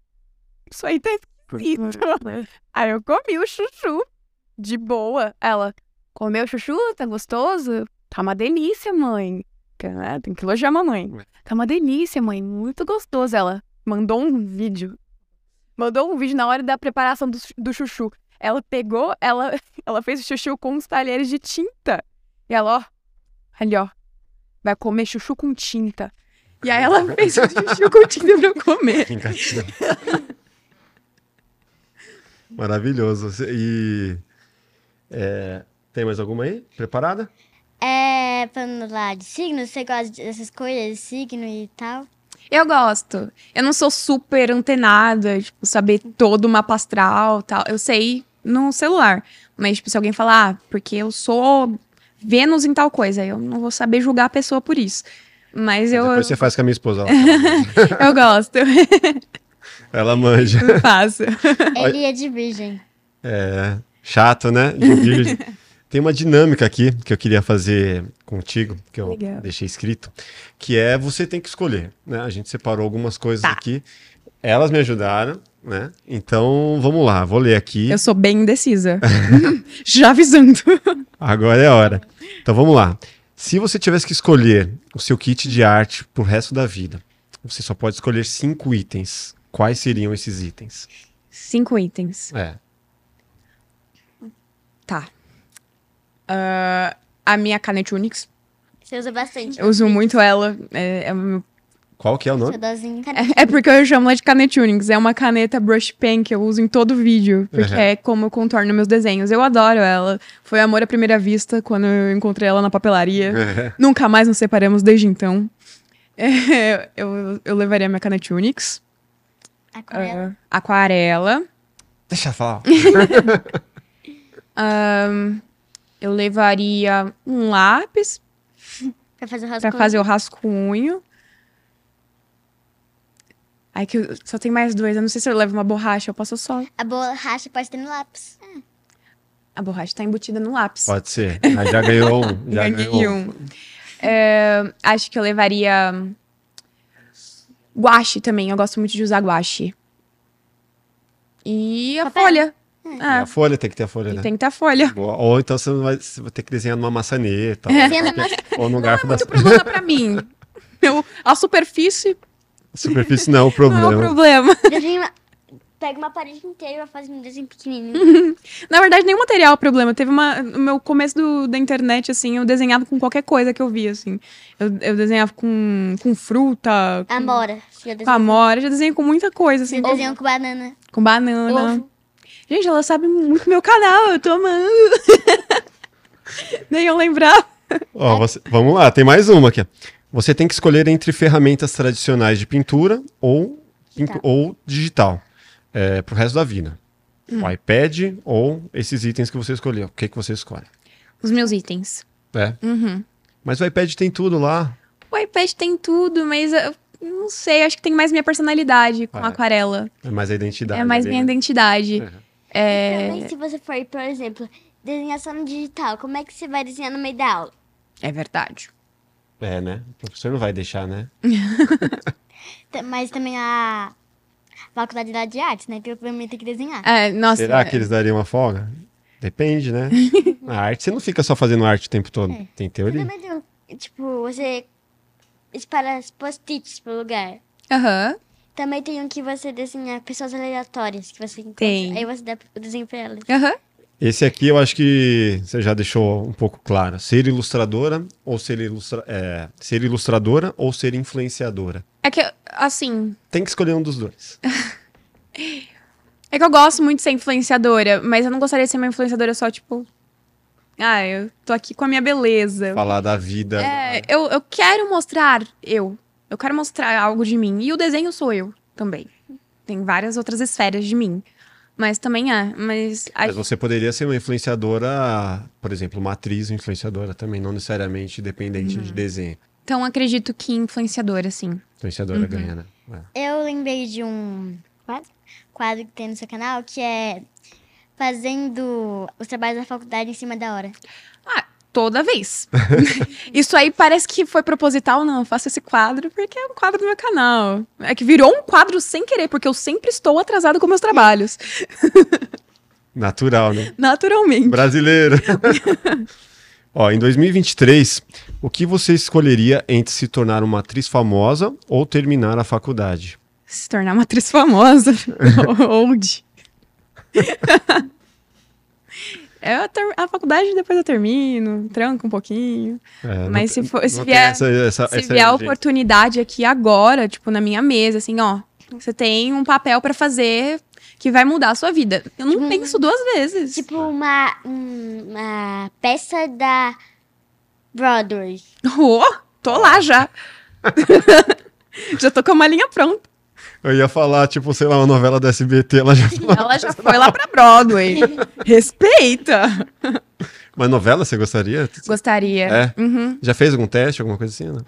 isso aí tá escrito. Aí eu comi o chuchu, de boa. Ela, comeu chuchu? Tá gostoso? Tá uma delícia, mãe. Né, Tem que elogiar a mamãe. Tá uma delícia, mãe. Muito gostoso. Ela mandou um vídeo. Mandou um vídeo na hora da preparação do, do chuchu. Ela pegou, ela, ela fez o chuchu com uns talheres de tinta. E ela, ó, ali, ó, vai comer chuchu com tinta. E aí ela fez o chuchu com tinta pra eu comer. Maravilhoso. E. é, tem mais alguma aí? Preparada? É, falando lá de signo, você gosta dessas coisas, de signo e tal? Eu gosto. Eu não sou super antenada, tipo, saber todo o mapa astral tal. Eu sei no celular. Mas, tipo, se alguém falar, ah, porque eu sou Vênus em tal coisa, eu não vou saber julgar a pessoa por isso. Mas eu, Depois você faz com a minha esposa. Ela, eu gosto. ela manja. Eu faço. Ele é de virgem. É, chato, né? De virgem. Tem uma dinâmica aqui que eu queria fazer contigo, que eu Legal. deixei escrito, que é você tem que escolher, né? A gente separou algumas coisas Tá. aqui, elas me ajudaram, né? Então, vamos lá, vou ler aqui. Eu sou bem indecisa. Já avisando. Agora é a hora. Então, vamos lá. Se você tivesse que escolher o seu kit de arte pro resto da vida, você só pode escolher cinco itens. Quais seriam esses itens? Cinco itens. É. Tá. Ah, a minha caneta Unix. Você usa bastante. Eu uso muito ela. É, é meu Qual que é o nome? Dozinho. É porque eu chamo ela de caneta Unix. É uma caneta brush pen que eu uso em todo vídeo. Porque Uhum. é como eu contorno meus desenhos. Eu adoro ela. Foi amor à primeira vista quando eu encontrei ela na papelaria. Nunca mais nos separamos desde então. É, eu, eu levaria minha caneta Unix. Aquarela. ah, aquarela. Deixa eu falar. ahn, eu levaria um lápis Pra fazer o rascunho. pra fazer o rascunho. Ai, que eu- só tem mais dois. Eu não sei se eu levo uma borracha. Eu posso só. A borracha pode ter no lápis. A borracha tá embutida no lápis. Pode ser. Aí já ganhou um. Já Ganhei ganhou um. É, acho que eu levaria guache também. Eu gosto muito de usar guache. E a Papel. folha. Ah, a folha tem que ter a folha, e né? tem que ter a folha. Boa. Ou então você vai, você vai ter que desenhar numa maçaneta. Desenha Ou, ou no garfo da Muito problema pra mim. Eu, a superfície superfície, não é o não é problema. o problema. Desenha. Pega uma parede inteira e faz um desenho pequenininho. Na verdade, nem o material é o problema. Teve uma. No meu começo do- da internet, assim, eu desenhava com qualquer coisa que eu via, assim. Eu, eu desenhava com, com fruta, com, Amora. Já com amora. Já desenhei com muita coisa, assim. Você desenhou com banana. Com banana. Ovo. Gente, ela sabe muito meu canal, eu tô amando. Nem eu lembrava. Ó, você- vamos lá, tem mais uma aqui. Você tem que escolher entre ferramentas tradicionais de pintura ou, pintu- Digital. ou digital é, pro resto da vida. Hum. O iPad ou esses itens que você escolheu. O que, que você escolhe? Os meus itens. É. Uhum. Mas o iPad tem tudo lá. O iPad tem tudo, mas eu não sei, acho que tem mais minha personalidade com é. aquarela. É mais a identidade. é mais ali, minha né? identidade. É. É, Também, se você for, por exemplo, desenhar só no digital, como é que você vai desenhar no meio da aula? é verdade. É, né? O professor não vai deixar, né? Mas também a faculdade lá de artes, né? Provavelmente tem que desenhar. É, nossa, Será que eles dariam uma folga? Depende, né? a arte, você não fica só fazendo arte o tempo todo. É. Tem Você teoria. também tipo, você espalha as post-its pro lugar. Aham. Também tem um que você desenha pessoas aleatórias que você encontra. Tem. Aí você dá o desenho pra elas. Aham. Esse aqui eu acho que você já deixou um pouco claro. Ser ilustradora ou ser, ilustra... é, ser ilustradora ou ser influenciadora? É que, assim, Tem que escolher um dos dois. É que eu gosto muito de ser influenciadora, mas eu não gostaria de ser uma influenciadora só, tipo. Ah, eu tô aqui com a minha beleza. Falar da vida. É, eu, eu quero mostrar eu. Eu quero mostrar algo de mim. E o desenho sou eu também. Tem várias outras esferas de mim. Mas também é. Mas. a- Mas você poderia ser uma influenciadora, por exemplo, uma atriz influenciadora também, não necessariamente dependente Uhum. de desenho. Então acredito que influenciadora, sim. Influenciadora Uhum. ganha, né? É. Eu lembrei de um quadro, quadro que tem no seu canal que é fazendo os trabalhos da faculdade em cima da hora. Ah, toda vez. Isso aí parece que foi proposital, não. Eu faço esse quadro porque é um quadro do meu canal. É que virou um quadro sem querer, porque eu sempre estou atrasada com meus trabalhos. Natural, né? Naturalmente. Brasileiro. Ó, em 2023, o que você escolheria entre se tornar uma atriz famosa ou terminar a faculdade? Se tornar uma atriz famosa. Onde? É a, ter- a faculdade depois eu termino, tranco um pouquinho. É, não Mas se tem- for- se não vier- essa, essa, Se essa vier a oportunidade aqui agora, tipo, na minha mesa, assim, ó, você tem um papel pra fazer que vai mudar a sua vida. Eu não Tipo, penso duas vezes. Tipo uma, um- uma peça da Broadway. Oh, tô lá já. já tô com uma linha pronta. Eu ia falar, tipo, sei lá, uma novela da SBT, ela já falou. Ela já foi lá pra Broadway. Respeita. Mas novela você gostaria? Gostaria. É? Uhum. Já fez algum teste, alguma coisa assim? Não?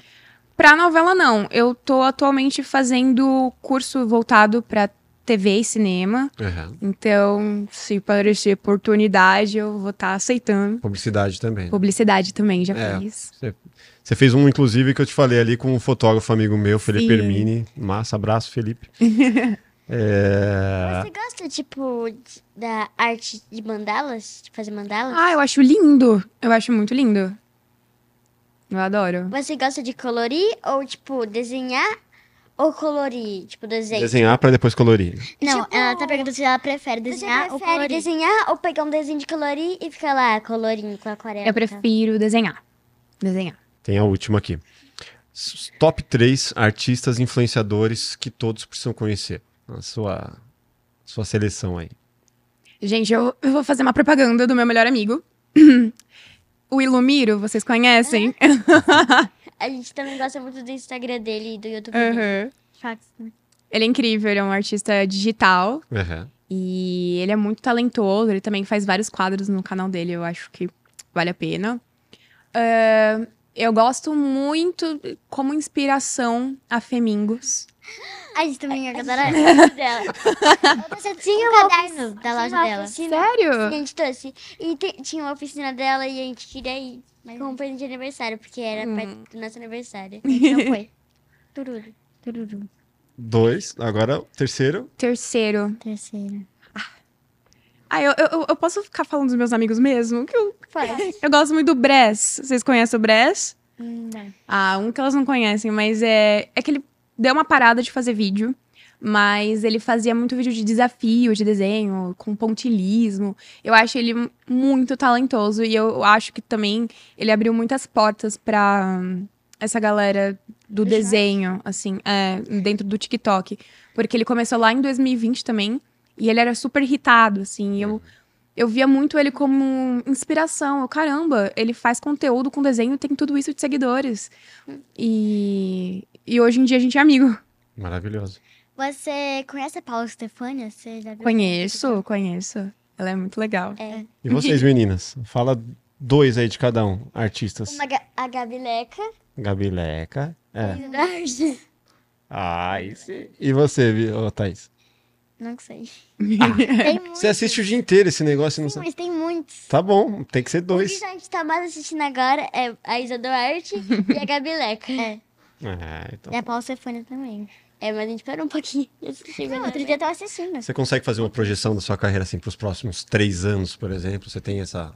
Pra novela, não. Eu tô atualmente fazendo curso voltado pra TV e cinema. Aham. Então, se parecer oportunidade, eu vou estar aceitando. Publicidade também. né? Publicidade também, já É. fiz. Você fez um, inclusive, que eu te falei ali com um fotógrafo amigo meu, Felipe Sim. Hermini. Massa, abraço, Felipe. É, Você gosta, tipo, da arte de mandalas? De fazer mandalas? Ah, eu acho lindo. Eu acho muito lindo. Eu adoro. Você gosta de colorir ou, tipo, desenhar ou colorir? Tipo, desenho? Desenhar pra depois colorir. Não, Tipo, ela tá perguntando se ela prefere desenhar ou prefere colorir. desenhar ou pegar um desenho de colorir e ficar lá colorindo com aquarela? Eu prefiro desenhar. Desenhar. Tem a última aqui. S- Top 3 artistas influenciadores que todos precisam conhecer. A sua, sua seleção aí. Gente, eu, eu vou fazer uma propaganda do meu melhor amigo. o Ilumiro, vocês conhecem? A gente também gosta muito do Instagram dele e do YouTube dele. Uhum. Fax, né? Ele é incrível, ele é um artista digital. Aham. E ele é muito talentoso, ele também faz vários quadros no canal dele, eu acho que vale a pena. Ah, eu gosto muito como inspiração a Femingos. A gente também adora a loja dela. Você tinha um caderno da loja dela. Que a Sério? gente trouxe. E te- tinha uma oficina dela e a gente queria ir. Mas como presente de aniversário, porque era perto do nosso aniversário. A gente não foi. Tururu. Tururu. Dois. Agora, o terceiro. Terceiro. Terceiro. Ah, eu, eu, eu posso ficar falando dos meus amigos mesmo? Que eu, eu gosto muito do Bress. Vocês conhecem o Bress? Não. Ah, um que elas não conhecem, mas é, é que ele deu uma parada de fazer vídeo, mas ele fazia muito vídeo de desafio, de desenho, com pontilismo. Eu acho ele muito talentoso e eu acho que também ele abriu muitas portas pra hum, essa galera do Do desenho, assim, é, dentro do TikTok. Porque ele começou lá em 2020 também e ele era super irritado, assim, e eu eu via muito ele como inspiração. Eu, caramba, ele faz conteúdo com desenho e tem tudo isso de seguidores. E, e hoje em dia a gente é amigo. Maravilhoso. Você conhece a Paula Stefania? Você já viu? Conheço, conheço. Ela é muito legal. É. E vocês, meninas? Fala dois aí de cada um. Artistas. Uma, a Gabi Leca. Gabi Leca. É. e. Ai, sim. E você, Vi- ô, Thaís? Não sei. Tem muitos. Você assiste o dia inteiro esse negócio e não Sim, sabe. mas tem muitos. Tá bom, tem que ser O que dois. a gente tá mais assistindo agora é a Isa Duarte e a Gabi Leca. É. Ah, então. E a Paula Stefania também. É, mas a gente parou um pouquinho outro dia eu tava assistindo. Você consegue fazer uma projeção da sua carreira assim para os próximos três anos, por exemplo? Você tem essa.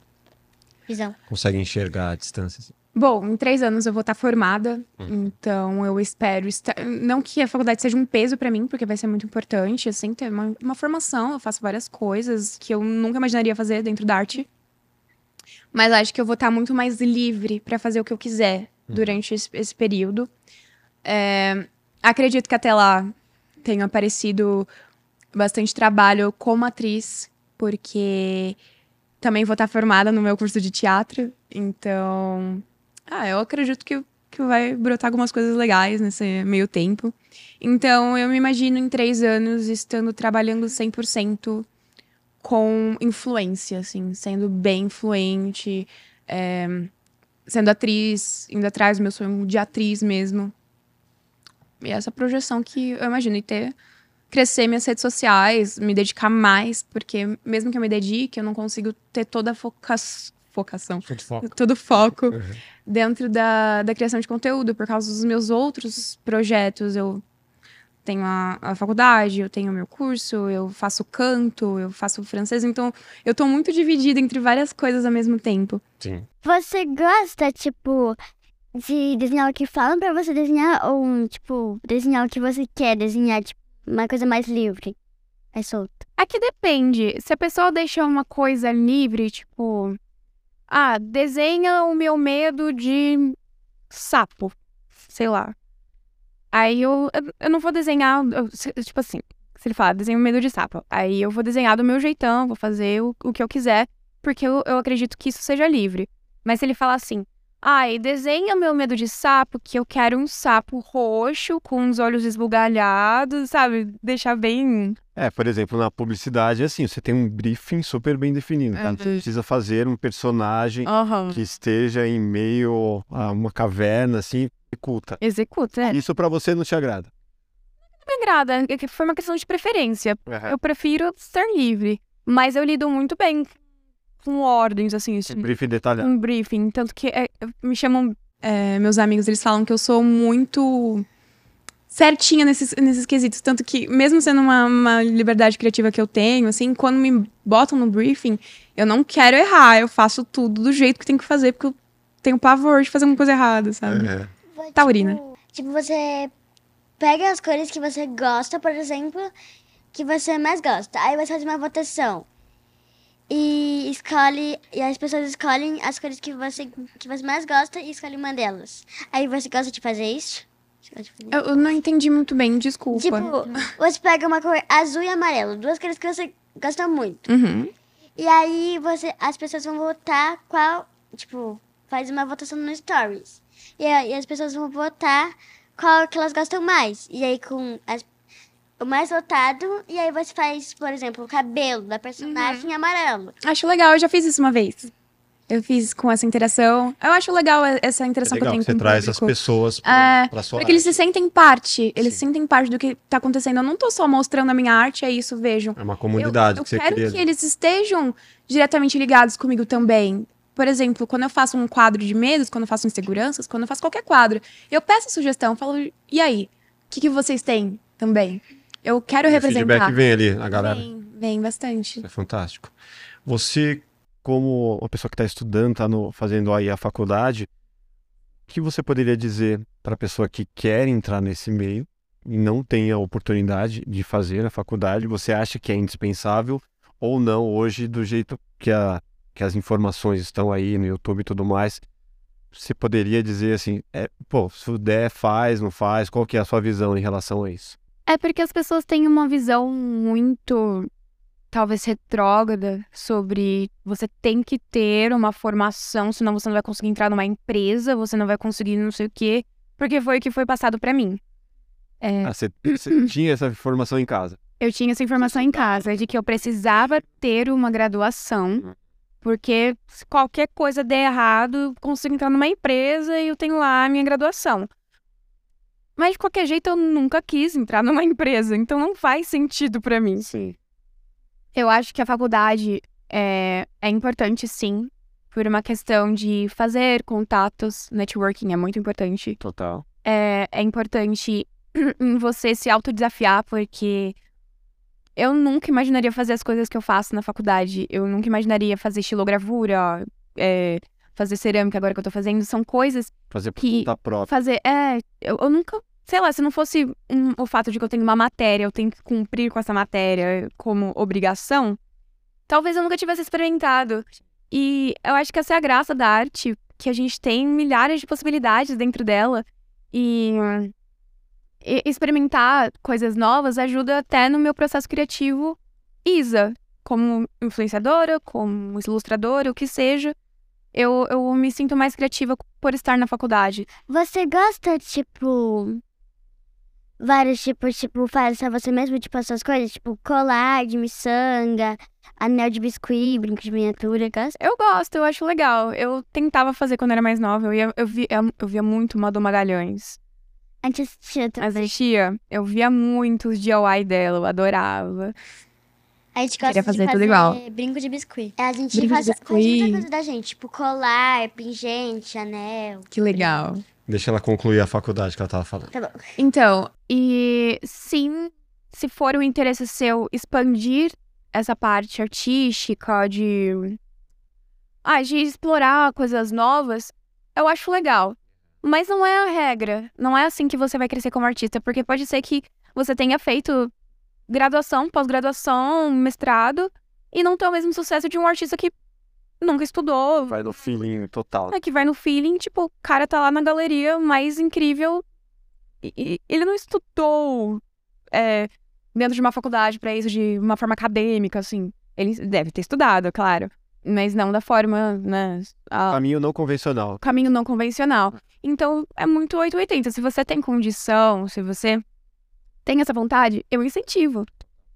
Visão. Consegue enxergar a distância? assim? Bom, em três anos eu vou estar formada, Uhum. então eu espero estar. Não que a faculdade seja um peso pra mim, porque vai ser muito importante, assim, ter uma, uma formação. Eu faço várias coisas que eu nunca imaginaria fazer dentro da arte. Mas acho que eu vou estar muito mais livre pra fazer o que eu quiser durante esse, esse período. É, acredito que até lá tenha aparecido bastante trabalho como atriz, porque também vou estar formada no meu curso de teatro, então ah, eu acredito que, que vai brotar algumas coisas legais nesse meio tempo. Então, eu me imagino em três anos estando trabalhando 100% com influência, assim, sendo bem influente, é, sendo atriz, indo atrás do meu sonho de atriz mesmo. E essa projeção que eu imagino, e ter crescer minhas redes sociais, me dedicar mais, porque mesmo que eu me dedique, eu não consigo ter toda a foca focação, Tudo foco. todo foco Uhum. dentro da, da criação de conteúdo, por causa dos meus outros projetos. Eu tenho a, a faculdade, eu tenho o meu curso, eu faço canto, eu faço francês, então eu tô muito dividida entre várias coisas ao mesmo tempo. Sim. Você gosta, tipo, de desenhar o que falam pra você desenhar ou, tipo, desenhar o que você quer desenhar, tipo, uma coisa mais livre, mais solta? Aqui depende. Se a pessoa deixa uma coisa livre, tipo. Ah, desenha o meu medo de sapo. Sei lá. Aí eu, eu, eu não vou desenhar. eu- tipo assim, se ele falar, desenha o medo de sapo. Aí eu vou desenhar do meu jeitão, vou fazer o, o que eu quiser, porque eu, eu acredito que isso seja livre. Mas se ele falar assim. Ai, desenha meu medo de sapo, que eu quero um sapo roxo com os olhos esbugalhados, sabe? Deixar bem É, por exemplo, na publicidade, assim, você tem um briefing super bem definido, tá? Você Uhum. precisa fazer um personagem Aham. que esteja em meio a uma caverna, assim, oculta. Executa, é. Isso pra você não te agrada. Não me agrada, é foi uma questão de preferência. Uhum. Eu prefiro ser livre. Mas eu lido muito bem com ordens, assim, Um briefing detalhado. um briefing. Tanto que é, me chamam. É, meus amigos, eles falam que eu sou muito certinha nesses, nesses quesitos. Tanto que, mesmo sendo uma, uma liberdade criativa que eu tenho, assim, quando me botam no briefing, eu não quero errar. Eu faço tudo do jeito que tem que fazer, porque eu tenho pavor de fazer uma coisa errada, sabe? É. Taurina. Tipo, tipo, você pega as cores que você gosta, por exemplo, que você mais gosta. Aí você faz uma votação. E escolhe. E as pessoas escolhem as cores que você, que você mais gosta e escolhe uma delas. Aí você gosta de fazer isso? Eu, eu não entendi muito bem, desculpa. Tipo, você pega uma cor azul e amarelo, duas cores que você gosta muito. Uhum. E aí você, as pessoas vão votar qual, tipo, faz uma votação no Stories. E aí as pessoas vão votar qual que elas gostam mais. E aí com as- o mais votado, e aí você faz, por exemplo, o cabelo da personagem amarelo. Acho legal, eu já fiz isso uma vez. Eu fiz com essa interação. Eu acho legal essa É interação legal que eu que tenho você com o traz as pessoas É, pra sua Porque eles se arte. sentem parte. Eles Sim. se sentem parte do que tá acontecendo. Eu não tô só mostrando a minha arte, é isso, vejam. É uma Eu, comunidade eu que você quero cria. que eles estejam diretamente ligados comigo também. Por exemplo, quando eu faço um quadro de medos, quando eu faço inseguranças, quando eu faço qualquer quadro, eu peço sugestão, falo, e aí? O que, que vocês têm também? Eu quero O representar. feedback vem ali, a galera. Vem, vem bastante. Isso é fantástico. Você, como uma pessoa que está estudando, está fazendo aí a faculdade, o que você poderia dizer para a pessoa que quer entrar nesse meio e não tem a oportunidade de fazer a faculdade? Você acha que é indispensável ou não hoje, do jeito que, a, que as informações estão aí no YouTube e tudo mais? Você poderia dizer assim, é, pô, se der, faz, não faz? Qual que é a sua visão em relação a isso? É porque as pessoas têm uma visão muito, talvez, retrógrada sobre você tem que ter uma formação, senão você não vai conseguir entrar numa empresa, você não vai conseguir não sei o quê, porque foi o que foi passado pra mim. Ah, você, você tinha essa informação em casa? Eu tinha essa informação em casa de que eu precisava ter uma graduação, porque se qualquer coisa der errado, eu consigo entrar numa empresa e eu tenho lá a minha graduação. Mas de qualquer jeito eu nunca quis entrar numa empresa, então não faz sentido pra mim. Sim. Eu acho que a faculdade é, é importante, sim, por uma questão de fazer contatos, networking é muito importante. Total. É, é importante em você se autodesafiar, porque eu nunca imaginaria fazer as coisas que eu faço na faculdade. Eu nunca imaginaria fazer estilogravura, é, fazer cerâmica agora que eu tô fazendo, são coisas Fazer por Que- conta própria. fazer. É, eu, eu nunca. Sei lá, se não fosse um- o fato de que eu tenho uma matéria, eu tenho que cumprir com essa matéria como obrigação, talvez eu nunca tivesse experimentado. E eu acho que essa é a graça da arte, que a gente tem milhares de possibilidades dentro dela. E experimentar coisas novas ajuda até no meu processo criativo Isa, como influenciadora, como ilustradora, o que seja. Eu, eu me sinto mais criativa por estar na faculdade. Você gosta, tipo. Vários tipos, tipo, faz só você mesmo, tipo, essas coisas, tipo, colar de miçanga, anel de biscuit, brinco de miniatura, gosta? Eu gosto, eu acho legal. Eu tentava fazer quando era mais nova. Eu, ia, eu, via, eu via muito Madu Magalhães. A gente assistia também. Assistia, eu via muito os DIY dela, eu adorava. A gente gosta Queria de fazer fazer tudo igual. brinco de biscuit. A gente Brinco de faz, biscuit. muita coisa da gente, tipo, colar, pingente, anel. Que legal. Deixa ela concluir a faculdade que ela tava falando. Tá bom. Então, E sim, se for o interesse seu expandir essa parte artística, de. Ah, de explorar coisas novas, eu acho legal. Mas não é a regra. Não é assim que você vai crescer como artista, porque pode ser que você tenha feito graduação, pós-graduação, mestrado, e não ter o mesmo sucesso de um artista que nunca estudou, Vai no feeling total. é que vai no feeling, tipo, o cara tá lá na galeria mais incrível. E, ele não estudou é, dentro de uma faculdade pra isso, de uma forma acadêmica, assim. Ele deve ter estudado, claro. Mas não da forma, né? a- Caminho não convencional. caminho não convencional. Então, é muito 880. Se você tem condição, se você tem essa vontade, eu incentivo.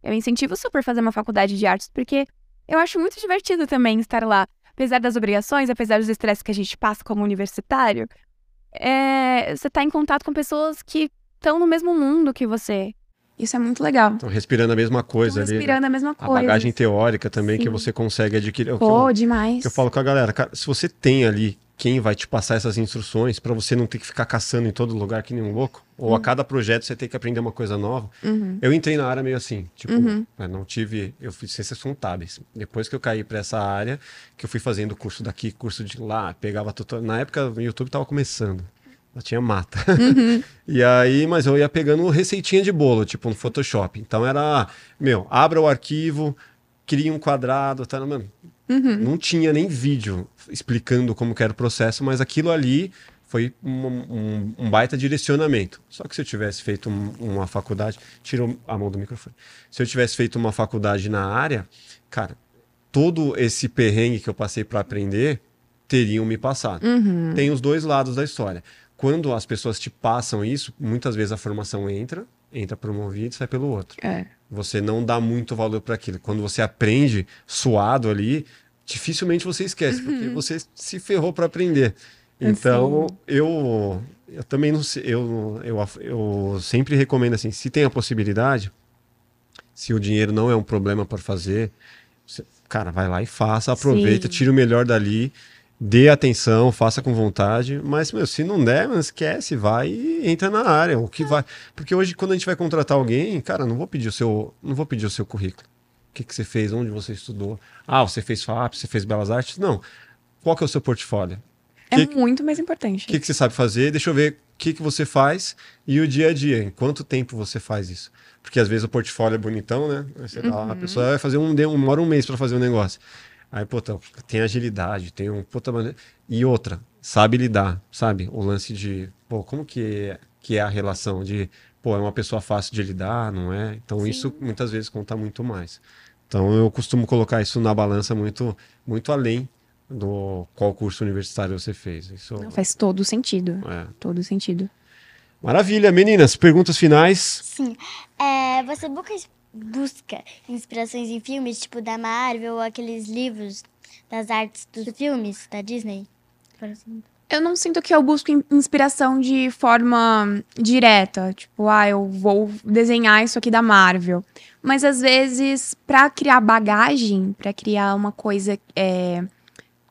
Eu incentivo super fazer uma faculdade de artes, porque eu acho muito divertido também estar lá. Apesar das obrigações, apesar dos estresses que a gente passa como universitário, é, você tá em contato com pessoas que estão no mesmo mundo que você. Isso é muito legal. Estão respirando a mesma coisa Tô ali. né? respirando a mesma A coisa. bagagem teórica também que Sim. você consegue adquirir. É que Pô, eu- demais. que eu falo com a galera, cara, se você tem ali quem vai te passar essas instruções pra você não ter que ficar caçando em todo lugar que nem um louco, ou a cada projeto você tem que aprender uma coisa nova. Uhum. Eu entrei na área meio assim, tipo, Uhum. não tive, eu fiz ciências contábeis. Depois que eu caí pra essa área, que eu fui fazendo curso daqui, curso de lá, pegava tutorial. Na época o YouTube tava começando. Tinha mata. Uhum. E aí, mas eu ia pegando receitinha de bolo, tipo no Photoshop. Então era, meu, abra o arquivo, cria um quadrado, tá, mano. Uhum. Não tinha nem vídeo explicando como que era o processo, mas aquilo ali foi um, um- um baita direcionamento. Só que se eu tivesse feito um- uma faculdade, tirou a mão do microfone. Se eu tivesse feito uma faculdade na área, cara, todo esse perrengue que eu passei para aprender teriam me passado. Uhum. Tem os dois lados da história. Quando as pessoas te passam isso, muitas vezes a formação entra, entra por um ouvido e sai pelo outro. É. Você não dá muito valor para aquilo. Quando você aprende suado ali, dificilmente você esquece, porque você se ferrou para aprender. Então, eu, eu também não sei, eu, eu, eu sempre recomendo assim, se tem a possibilidade, se o dinheiro não é um problema para fazer, você- cara, vai lá e faça, aproveita, Sim. tira o melhor dali, dê atenção, faça com vontade, mas meu, se não der, mano, esquece, vai e entra na área, o que vai, porque hoje quando a gente vai contratar alguém, cara, não vou pedir o seu, não vou pedir o seu currículo. O que, que você fez? Onde você estudou? Ah, você fez FAP, você fez Belas Artes? Não. Qual que é o seu portfólio? É Que- muito mais importante. O que, que você sabe fazer? Deixa eu ver o que, que você faz e o dia a dia. Em quanto tempo você faz isso? Porque às vezes o portfólio é bonitão, né? Você dá lá, a pessoa vai fazer um, de- demora um mês para fazer um negócio. Aí, puta, tem agilidade, tem um. Puta, mane- e outra, sabe lidar, sabe? O lance de, pô, como que é, que é a relação de, pô, é uma pessoa fácil de lidar, não é? Então isso muitas vezes conta muito mais. Então eu costumo colocar isso na balança muito, muito além do qual curso universitário você fez. Isso Não, faz todo sentido. é. Todo sentido. Maravilha, meninas. Perguntas finais. Sim. É, você busca, busca inspirações em filmes, tipo da Marvel ou aqueles livros das artes dos filmes da Disney? Por exemplo. Eu não sinto que eu busco in- inspiração de forma direta, tipo, ah, eu vou desenhar isso aqui da Marvel. Mas às vezes, pra criar bagagem, pra criar uma coisa, é,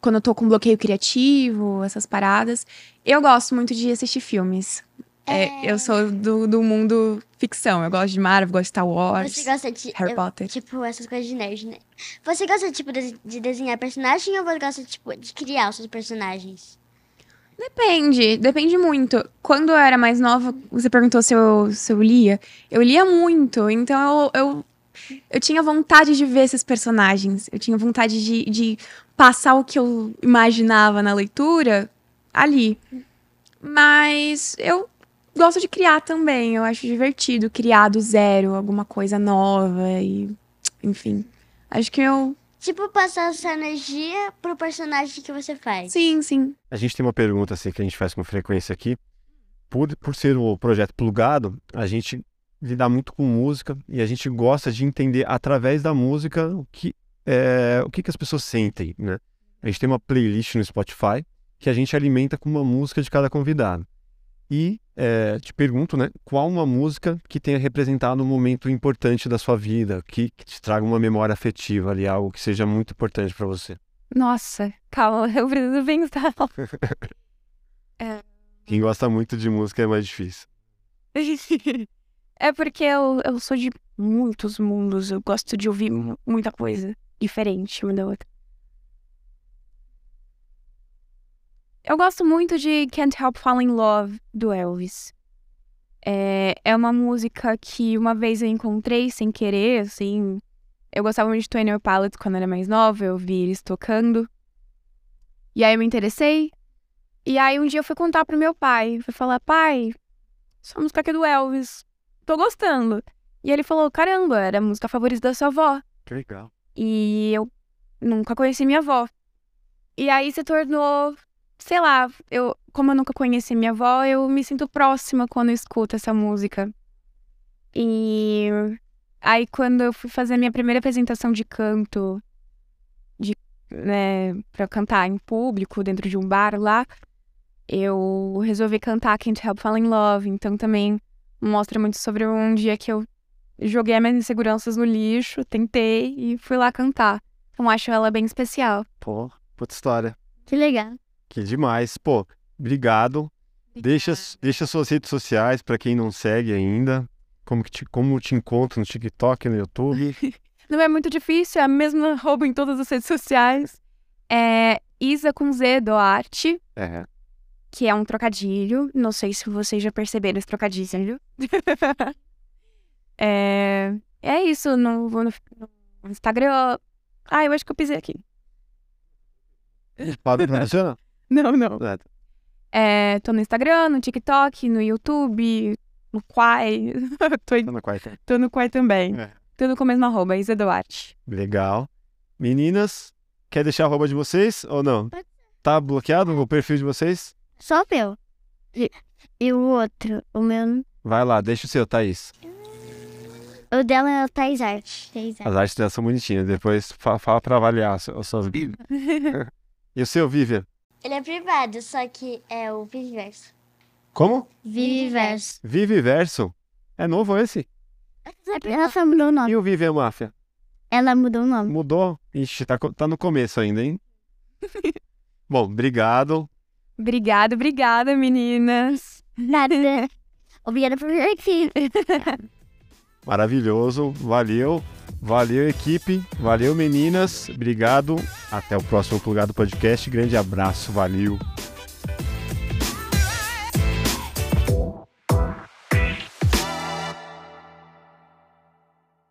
quando eu tô com bloqueio criativo, essas paradas, eu gosto muito de assistir filmes. É, eu sou do, do mundo ficção. Eu gosto de Marvel, gosto de Star Wars, Você gosta de. Harry eu- Potter. Tipo, essas coisas de nerd, né? Você gosta, tipo, de, de desenhar personagem ou você gosta, tipo, de criar os seus personagens? Depende, depende muito. Quando eu era mais nova, você perguntou se eu, se eu lia. Eu lia muito, então eu, eu, eu tinha vontade de ver esses personagens. Eu tinha vontade de, de passar o que eu imaginava na leitura ali. Mas eu gosto de criar também. Eu acho divertido criar do zero alguma coisa nova e. Enfim. Acho que eu. Tipo, passar essa energia pro personagem que você faz. Sim, sim. A gente tem uma pergunta assim que a gente faz com frequência aqui. Por, por ser o projeto plugado, a gente lida muito com música e a gente gosta de entender através da música o que, é, o que, que as pessoas sentem, né? A gente tem uma playlist no Spotify que a gente alimenta com uma música de cada convidado. E é, te pergunto, né, qual uma música que tenha representado um momento importante da sua vida, que, que te traga uma memória afetiva ali, algo que seja muito importante para você. Nossa, calma, eu preciso pensar. Quem gosta muito de música é mais difícil. É porque eu, eu sou de muitos mundos, eu gosto de ouvir mu- muita coisa diferente uma da outra. Eu gosto muito de Can't Help Falling in Love, do Elvis. É, é uma música que uma vez eu encontrei sem querer, assim. Eu gostava muito de Twenty Pilots quando era mais nova, eu vi eles tocando. E aí eu me interessei. E aí um dia eu fui contar pro meu pai. Fui falar, pai, essa música aqui é do Elvis. Tô gostando. E ele falou, caramba, era a música favorita da sua avó. Que legal. E eu nunca conheci minha avó. E aí se tornou, sei lá, eu, como eu nunca conheci minha avó, eu me sinto próxima quando eu escuto essa música. E aí quando eu fui fazer a minha primeira apresentação de canto, de, né, pra cantar em público, dentro de um bar lá, eu resolvi cantar Can't Help Falling in Love. Então também mostra muito sobre um dia que eu joguei as minhas inseguranças no lixo, tentei e fui lá cantar. Então acho ela bem especial. Pô, puta história. Que legal. Que demais. Pô, obrigado. Deixa, deixa suas redes sociais para quem não segue ainda. Como, que te, como te encontro no TikTok, no YouTube. Não é muito difícil, é a mesma roubo em todas as redes sociais. É Isa com Z do Arte, É. que é um trocadilho. Não sei se vocês já perceberam esse trocadilho. é, é isso, no, vou no, no Instagram. Ah, eu acho que eu pisei aqui. Para funciona? Não, não. É. É, tô no Instagram, no TikTok, no YouTube, no Quai. tô, em- Tá na quarta. tô no Quai também. É. Tudo com a mesma arroba, Isa Duarte. Legal. Meninas, quer deixar a arroba de vocês ou não? Tá bloqueado o perfil de vocês? Só o meu. E, e o outro, o meu. Vai lá, deixa o seu, Thaís. O dela é o Thais Art. Thais Art. As artes dela são bonitinhas. Depois fa- fala pra avaliar as suas. e o seu, Vivian? Ele é privado, só que é o Viverso. Como? Viverso. Vive Verso? É novo esse? Ela só mudou o nome. E o Vivian Máfia? Ela mudou o nome. Mudou? Ixi, tá, tá no começo ainda, hein? Bom, obrigado. Obrigada, obrigada, meninas. Nada. Obrigada por vir aqui. Maravilhoso. Valeu. Valeu, equipe. Valeu, meninas. Obrigado. Até o próximo Plugado Podcast. Grande abraço. Valeu.